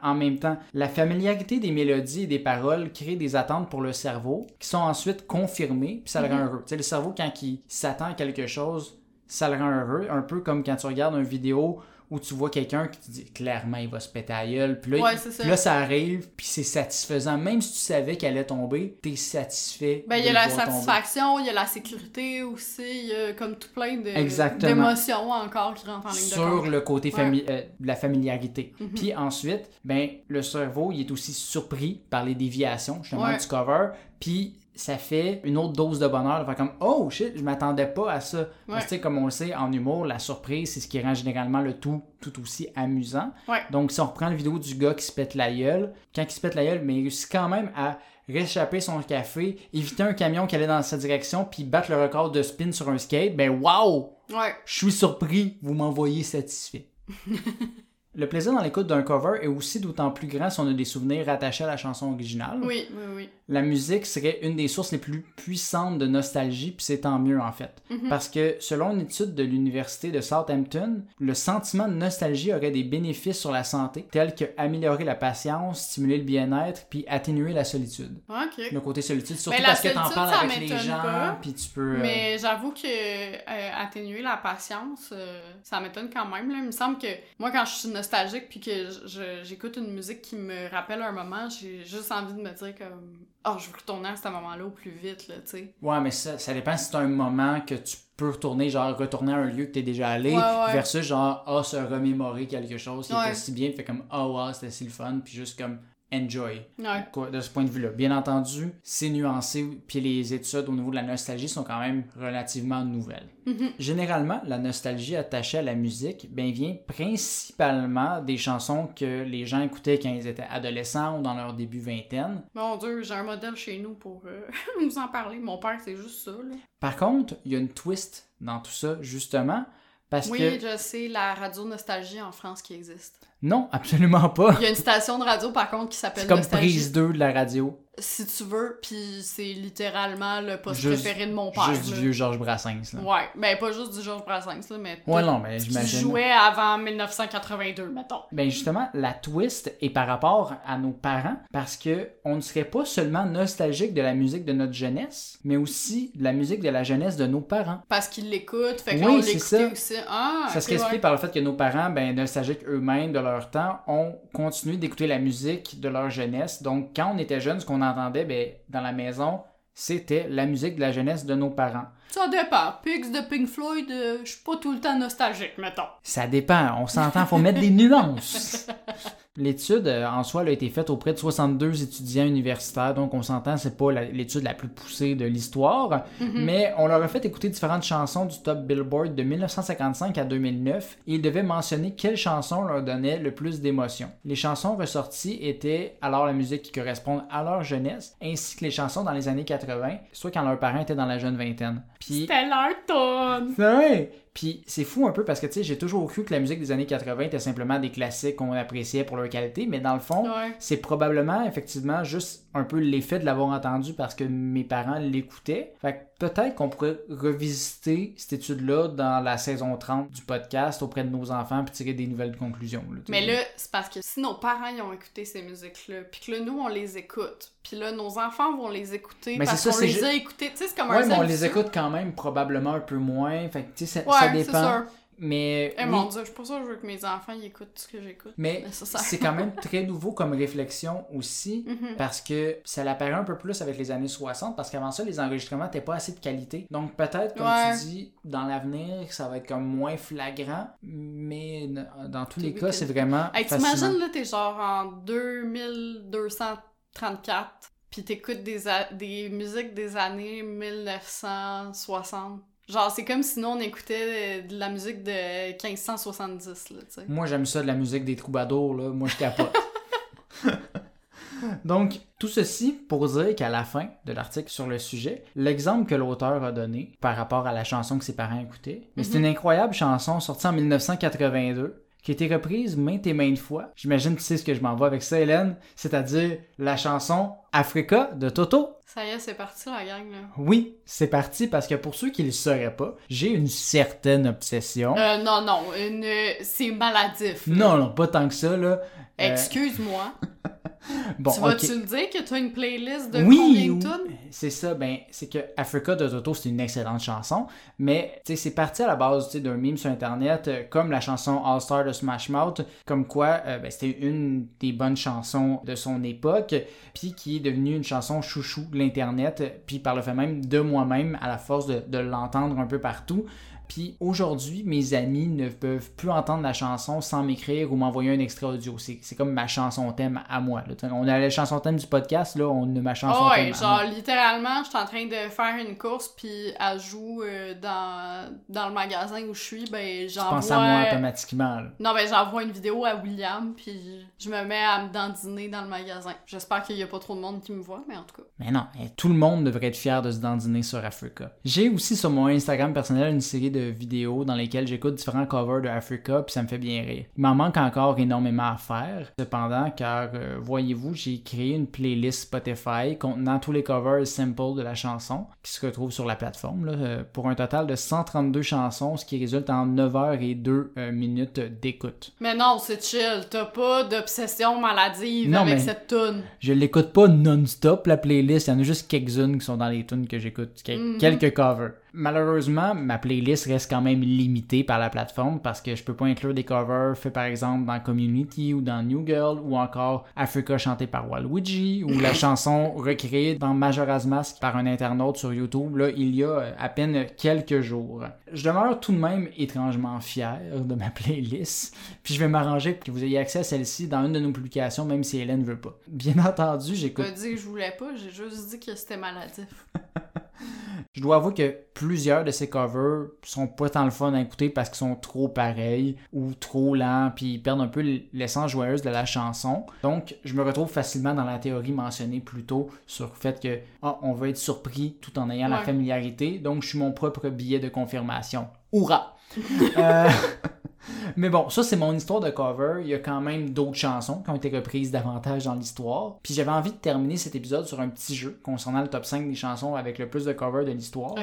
S2: en même temps. La familiarité des mélodies et des paroles crée des attentes pour le cerveau qui sont ensuite confirmées puis ça le
S1: Mhm.
S2: rend heureux. Tu sais, le cerveau, quand il s'attend à quelque chose, ça le rend heureux. Un peu comme quand tu regardes une vidéo où tu vois quelqu'un qui te dit clairement il va se péter à gueule. Puis là,
S1: Ouais,
S2: il-
S1: c'est ça.
S2: puis là, ça arrive, puis c'est satisfaisant. Même si tu savais qu'elle allait tomber, t'es satisfait.
S1: Ben, il
S2: de
S1: y a la satisfaction, il y a la sécurité aussi, il y a comme tout plein de-
S2: Exactement.
S1: d'émotions encore qui rentrent en ligne de
S2: sur
S1: compte.
S2: le côté
S1: Ouais.
S2: euh, de la familiarité.
S1: Mhm.
S2: Puis ensuite, ben le cerveau, il est aussi surpris par les déviations justement
S1: Ouais.
S2: du cover, puis ça fait une autre dose de bonheur, faire comme oh shit, je m'attendais pas à ça. Parce que, comme on le sait en humour, la surprise, c'est ce qui rend généralement le tout tout aussi amusant.
S1: Ouais.
S2: Donc si on reprend la vidéo du gars qui se pète la gueule, quand il se pète la gueule, mais il réussit quand même à réchapper son café, éviter un camion qui allait dans sa direction, puis battre le record de spin sur un skate, ben wow!
S1: Ouais.
S2: Je suis surpris, vous m'envoyez satisfait. [LAUGHS] Le plaisir dans l'écoute d'un cover est aussi d'autant plus grand si on a des souvenirs rattachés à la chanson originale.
S1: Oui, oui, oui.
S2: La musique serait une des sources les plus puissantes de nostalgie, puis c'est tant mieux en fait.
S1: Mhm.
S2: Parce que selon une étude de l'université de Southampton, le sentiment de nostalgie aurait des bénéfices sur la santé, tels que améliorer la patience, stimuler le bien-être, puis atténuer la solitude.
S1: Ok.
S2: Le côté solitude, surtout
S1: Mais
S2: parce que t'en parles avec les gens, puis tu peux... euh,
S1: Mais j'avoue que euh, atténuer la patience, euh, ça m'étonne quand même. Là. Il me semble que moi, quand je suis nostalgique puis que j'écoute une musique qui me rappelle un moment, j'ai juste envie de me dire comme oh, je veux retourner à ce moment-là au plus vite, là, tu sais.
S2: Ouais, mais ça, ça dépend si c'est un moment que tu peux retourner, genre retourner à un lieu que t'es déjà allé,
S1: Ouais, ouais.
S2: versus genre, ah, se remémorer quelque chose qui
S1: Ouais.
S2: était si bien, fait comme, ah, wow, c'était si le fun, puis juste comme, enjoy.
S1: Ouais.
S2: De ce point de vue-là. Bien entendu, c'est nuancé, puis les études au niveau de la nostalgie sont quand même relativement nouvelles.
S1: Mhm.
S2: Généralement, la nostalgie attachée à la musique ben, vient principalement des chansons que les gens écoutaient quand ils étaient adolescents ou dans leur début vingtaine.
S1: Mon Dieu, j'ai un modèle chez nous pour euh, [LAUGHS] nous en parler. Mon père, c'est juste ça, là.
S2: Par contre, il y a une twist dans tout ça, justement, parce
S1: Oui,
S2: que...
S1: je sais, la radio Nostalgie en France qui existe.
S2: Non, absolument pas.
S1: Il y a une station de radio, par contre, qui s'appelle
S2: C'est comme
S1: Nostalgie.
S2: prise 2 de la radio.
S1: Si tu veux, puis c'est littéralement le poste
S2: Juste-
S1: préféré de mon père.
S2: Juste du vieux Georges Brassens. Là.
S1: Ouais, ben pas juste du Georges Brassens, là, mais
S2: Ouais, non, mais
S1: ce qui
S2: j'imagine.
S1: jouait avant 1982, mettons.
S2: Ben justement, la twist est par rapport à nos parents parce que on ne serait pas seulement nostalgique de la musique de notre jeunesse, mais aussi de la musique de la jeunesse de nos parents.
S1: Parce qu'ils l'écoutent, fait que
S2: Oui, ça.
S1: aussi. Ah,
S2: Ça
S1: ok,
S2: serait expliqué
S1: ouais.
S2: par le fait que nos parents, ben nostalgiques eux-mêmes de leur temps, ont continué d'écouter la musique de leur jeunesse. Donc quand on était jeunes, ce qu'on entendait ben, dans la maison, c'était la musique de la jeunesse de nos parents.
S1: Ça dépend. Pigs de Pink Floyd, euh, je suis pas tout le temps nostalgique, mettons.
S2: Ça dépend, on s'entend, faut mettre des nuances. [LAUGHS] L'étude, euh, en soi, elle a été faite auprès de 62 étudiants universitaires, donc on s'entend, c'est pas l'étude la plus poussée de l'histoire, mais on leur a fait écouter différentes chansons du top Billboard de 1955 à 2009, et ils devaient mentionner quelle chanson leur donnait le plus d'émotion. Les chansons ressorties étaient alors la musique qui correspond à leur jeunesse, ainsi que les chansons dans les années 80, soit quand leurs parents étaient dans la jeune vingtaine. Puis
S1: C'était leur tune.
S2: Puis c'est fou un peu parce que tu sais, j'ai toujours cru que la musique des années 80 était simplement des classiques qu'on appréciait pour leur qualité, mais dans le fond,
S1: Ouais.
S2: c'est probablement effectivement juste un peu l'effet de l'avoir entendu parce que mes parents l'écoutaient. Fait que peut-être qu'on pourrait revisiter cette étude-là dans la saison 30 du podcast auprès de nos enfants puis tirer des nouvelles conclusions. là.
S1: Mais là, c'est parce que si nos parents ils ont écouté ces musiques-là, puis que là, nous, on les écoute, puis là, nos enfants vont les écouter
S2: Mais
S1: parce qu'on les
S2: ju-
S1: a écoutés. Tu sais, c'est comme un
S2: Ouais, mais on les écoute quand même probablement un peu moins. Fait que tu sais, ça,
S1: Ouais,
S2: ça
S1: c'est
S2: dépend. Mais
S1: Eh
S2: oui,
S1: mon dieu, je pas sûre que je veux que mes enfants ils écoutent ce que j'écoute.
S2: Mais c'est quand même très nouveau comme réflexion aussi, [LAUGHS]
S1: Mhm.
S2: parce que ça l'apparaît un peu plus avec les années 60, parce qu'avant ça, les enregistrements n'étaient pas assez de qualité. Donc peut-être, comme
S1: Ouais.
S2: tu dis, dans l'avenir, ça va être comme moins flagrant, mais dans tous les cas, c'est vraiment
S1: Hey, t'imagines, là, t'es genre en 2234, puis t'écoutes des, des musiques des années 1960. Genre, c'est comme si nous, on écoutait de la musique de 1570, là, tu sais.
S2: Moi, j'aime ça de la musique des troubadours, là. Moi, je capote. [LAUGHS] [LAUGHS] Donc, tout ceci pour dire qu'à la fin de l'article sur le sujet, l'exemple que l'auteur a donné par rapport à la chanson que ses parents écoutaient, mais c'est
S1: Mhm.
S2: une incroyable chanson sortie en 1982 qui a été reprise maintes et maintes fois. J'imagine que tu sais ce que je m'en vais avec ça, Hélène, c'est-à-dire la chanson Africa de Toto.
S1: Ça y est, c'est parti, la gang, là.
S2: Oui, c'est parti parce que pour ceux qui ne le sauraient pas, j'ai une certaine obsession.
S1: Euh, non, non, une... c'est maladif. là.
S2: Non, non, pas tant que ça, là. Euh,
S1: Excuse-moi. [LAUGHS]
S2: bon,
S1: tu vas-tu le dire que tu as une playlist de
S2: oui,
S1: combien de
S2: oui, c'est ça. Ben, c'est que Africa de Toto, c'est une excellente chanson, mais c'est parti à la base d'un meme sur Internet, euh, comme la chanson All Star de Smash Mouth, comme quoi euh, ben, c'était une des bonnes chansons de son époque, puis qui est devenue une chanson chouchou de l'Internet, puis par le fait même de moi-même, à la force de, de l'entendre un peu partout. Puis aujourd'hui, mes amis ne peuvent plus entendre la chanson sans m'écrire ou m'envoyer un extrait audio. C'est comme ma chanson thème à moi. là. On a la chanson thème du podcast, là, on a ma chanson
S1: Ah
S2: thème
S1: ouais,
S2: à
S1: genre
S2: moi.
S1: littéralement, je suis en train de faire une course puis elle joue euh, dans, dans le magasin où je suis, ben
S2: Tu penses à
S1: j'envoie
S2: moi automatiquement. là.
S1: Non, ben j'envoie une vidéo à William puis je me mets à me dandiner dans le magasin. J'espère qu'il y a pas trop de monde qui me voit, mais en tout cas.
S2: Mais non, eh, tout le monde devrait être fier de se dandiner sur Africa. J'ai aussi sur mon Instagram personnel une série de vidéos dans lesquelles j'écoute différents covers de Africa, puis ça me fait bien rire. Il m'en manque encore énormément à faire, cependant, car euh, voyez-vous, j'ai créé une playlist Spotify contenant tous les covers simples de la chanson qui se retrouvent sur la plateforme, là, euh, pour un total de 132 chansons, ce qui résulte en 9 heures et 2 euh, minutes d'écoute.
S1: Mais non, c'est chill, t'as pas d'obsession maladive
S2: Non,
S1: avec
S2: mais-
S1: cette tune.
S2: Je l'écoute pas non-stop, la playlist. Il y en a juste quelques-unes qui sont dans les tunes que j'écoute.
S1: Mhm.
S2: Quelques covers. Malheureusement, ma playlist reste quand même limitée par la plateforme parce que je peux pas inclure des covers faits par exemple dans Community ou dans New Girl ou encore Africa chanté par Waluigi ou la [COUGHS] chanson recréée dans Majora's Mask par un internaute sur YouTube là, il y a euh, à peine quelques jours. Je demeure tout de même étrangement fier de ma [LAUGHS] playlist, puis je vais m'arranger pour que vous ayez accès à celle-ci dans une de nos publications même si Hélène veut pas. Bien entendu,
S1: J'ai
S2: j'écoute
S1: pas dit que je voulais pas, j'ai juste dit que c'était maladif. [LAUGHS]
S2: Je dois avouer que plusieurs de ces covers sont pas tant le fun à écouter parce qu'ils sont trop pareils ou trop lents, puis ils perdent un peu l'essence joyeuse de la chanson. Donc, je me retrouve facilement dans la théorie mentionnée plus tôt sur le fait que ah, on va être surpris tout en ayant la familiarité. Donc, je suis mon propre billet de confirmation. Hourra! [LAUGHS] Euh, Mais bon, ça c'est mon histoire de cover. Il y a quand même d'autres chansons qui ont été reprises davantage dans l'histoire. Puis j'avais envie de terminer cet épisode sur un petit jeu concernant le top 5 des chansons avec le plus de covers de l'histoire.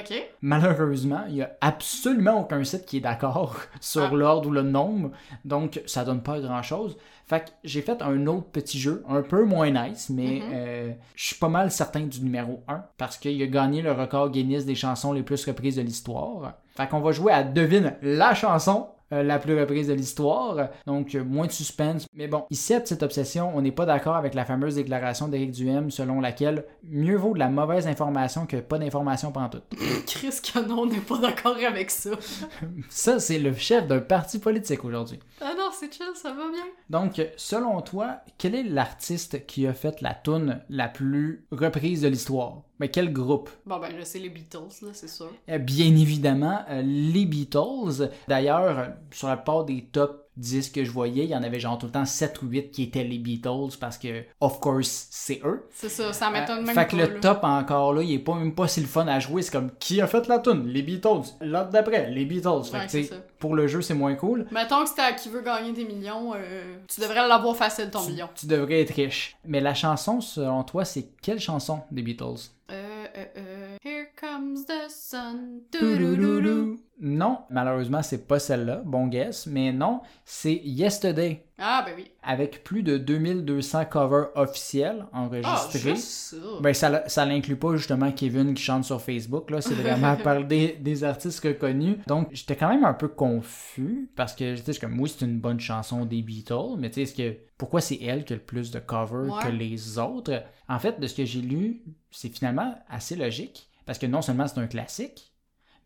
S2: Malheureusement, il y a absolument aucun site qui est d'accord [LAUGHS] sur
S1: Ah.
S2: l'ordre ou le nombre, donc ça donne pas grand chose. Fait que j'ai fait un autre petit jeu, un peu moins nice, mais
S1: Mhm.
S2: euh, je suis pas mal certain du numéro 1 parce qu'il a gagné le record Guinness des chansons les plus reprises de l'histoire. Fait qu'on va jouer à Devine la chanson euh, la plus reprise de l'histoire. Donc, euh, moins de suspense. Mais bon, ici, à Petite Obsession, on n'est pas d'accord avec la fameuse déclaration d'Éric Duhem selon laquelle mieux vaut de la mauvaise information que pas d'information pendant tout. [LAUGHS]
S1: Chris que non, on n'est pas d'accord avec ça. [LAUGHS]
S2: Ça, c'est le chef d'un parti politique aujourd'hui.
S1: Ah non, c'est chill, ça va bien.
S2: Donc, selon toi, quel est l'artiste qui a fait la toune la plus reprise de l'histoire? Mais quel groupe?
S1: Bon, ben, je sais les Beatles, là, c'est sûr.
S2: Euh, Bien évidemment, euh, les Beatles. D'ailleurs, euh, sur la part des top 10 que je voyais, il y en avait genre tout le temps 7 ou 8 qui étaient les Beatles parce que, of course, c'est eux.
S1: C'est ça, ça m'étonne
S2: Euh,
S1: même
S2: fait que le
S1: là.
S2: top encore là, il est pas même pas si le fun à jouer. C'est comme qui a fait la tune Les Beatles. L'autre d'après, les Beatles. Fait
S1: Ouais,
S2: que,
S1: ça.
S2: pour le jeu, c'est moins cool.
S1: Mettons que c'était à qui veut gagner des millions, euh, tu devrais l'avoir facile ton
S2: Tu,
S1: million.
S2: tu devrais être riche. Mais la chanson, selon toi, c'est quelle chanson des Beatles?
S1: Euh. Comes the sun.
S2: Non, malheureusement, c'est pas celle-là. Bon guess. Mais non, c'est Yesterday.
S1: Ah, ben oui.
S2: Avec plus de 2200 covers officiels
S1: Ah,
S2: enregistrés.
S1: juste ça.
S2: Ben, ça, ça l'inclut pas justement Kevin qui chante sur Facebook, là. C'est vraiment [LAUGHS] parler des, des artistes reconnus. Donc, j'étais quand même un peu confus parce que, tu sais, comme, oui, c'est une bonne chanson des Beatles, mais tu sais, est-ce que, pourquoi c'est elle qui a le plus de covers
S1: Ouais.
S2: que les autres? En fait, de ce que j'ai lu, c'est finalement assez logique parce que non seulement c'est un classique,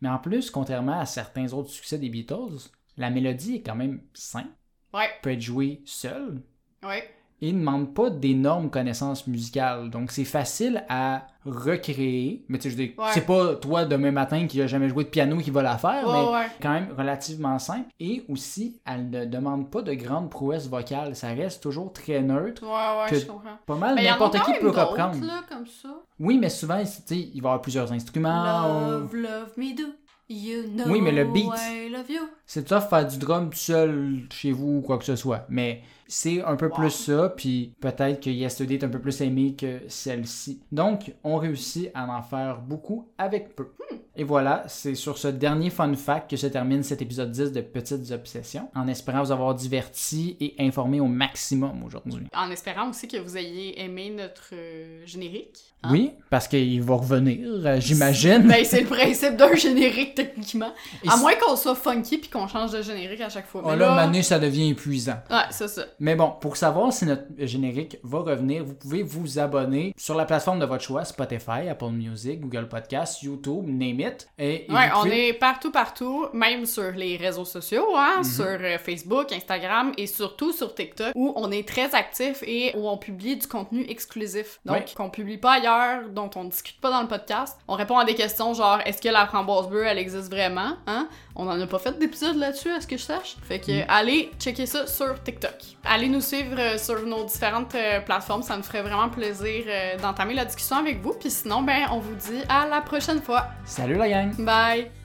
S2: mais en plus, contrairement à certains autres succès des Beatles, la mélodie est quand même simple,
S1: Ouais,
S2: peut être jouée seule.
S1: Ouais.
S2: Et ne demande pas d'énormes connaissances musicales. Donc c'est facile à recréer. Mais tu sais, je dis,
S1: Ouais.
S2: c'est pas toi demain matin qui a jamais joué de piano qui va la faire,
S1: Ouais,
S2: mais
S1: ouais.
S2: quand même relativement simple. Et aussi, elle ne demande pas de grandes prouesses vocales. Ça reste toujours très neutre.
S1: Ouais, ouais,
S2: Que-
S1: je.
S2: Pas mal, n'importe qui peut reprendre.
S1: là, comme ça.
S2: Oui, mais souvent, tu sais, il va y avoir plusieurs instruments.
S1: Love, love me do. You know
S2: Oui, mais le beat. C'est tough faire du drum tout seul chez vous ou quoi que ce soit. Mais c'est un peu
S1: Wow.
S2: plus ça, puis peut-être que Yesterday est un peu plus aimé que celle-ci. Donc, on réussit à en faire beaucoup avec peu.
S1: Hmm.
S2: Et voilà, c'est sur ce dernier fun fact que se termine cet épisode 10 de Petites Obsessions, en espérant vous avoir diverti et informé au maximum aujourd'hui.
S1: En espérant aussi que vous ayez aimé notre euh, générique. hein?
S2: Oui, parce qu'il va revenir, euh, j'imagine.
S1: Ben, c'est le principe d'un générique, techniquement.
S2: Et
S1: À moins qu'on soit funky puis qu'on change de générique à chaque fois.
S2: Oh
S1: Mais
S2: là,
S1: là...
S2: Mané, ça devient épuisant.
S1: Ouais, c'est ça.
S2: Mais bon, pour savoir si notre générique va revenir, vous pouvez vous abonner sur la plateforme de votre choix, Spotify, Apple Music, Google Podcasts, YouTube, name it. Et, et
S1: Ouais, on
S2: pouvez-
S1: est partout, partout, même sur les réseaux sociaux, hein,
S2: Mhm.
S1: sur euh, Facebook, Instagram et surtout sur TikTok, où on est très actif et où on publie du contenu exclusif. Donc,
S2: Ouais.
S1: qu'on publie pas ailleurs, dont on discute pas dans le podcast. On répond à des questions genre, est-ce que la framboise bleue, elle existe vraiment? Hein? On en a pas fait d'épisode là-dessus, à ce que je sache. Fait que,
S2: Mhm.
S1: allez checker ça sur TikTok. Allez nous suivre euh, sur nos différentes euh, plateformes, ça nous ferait vraiment plaisir euh, d'entamer la discussion avec vous. Puis sinon, ben, on vous dit à la prochaine fois.
S2: Salut la gang!
S1: Bye!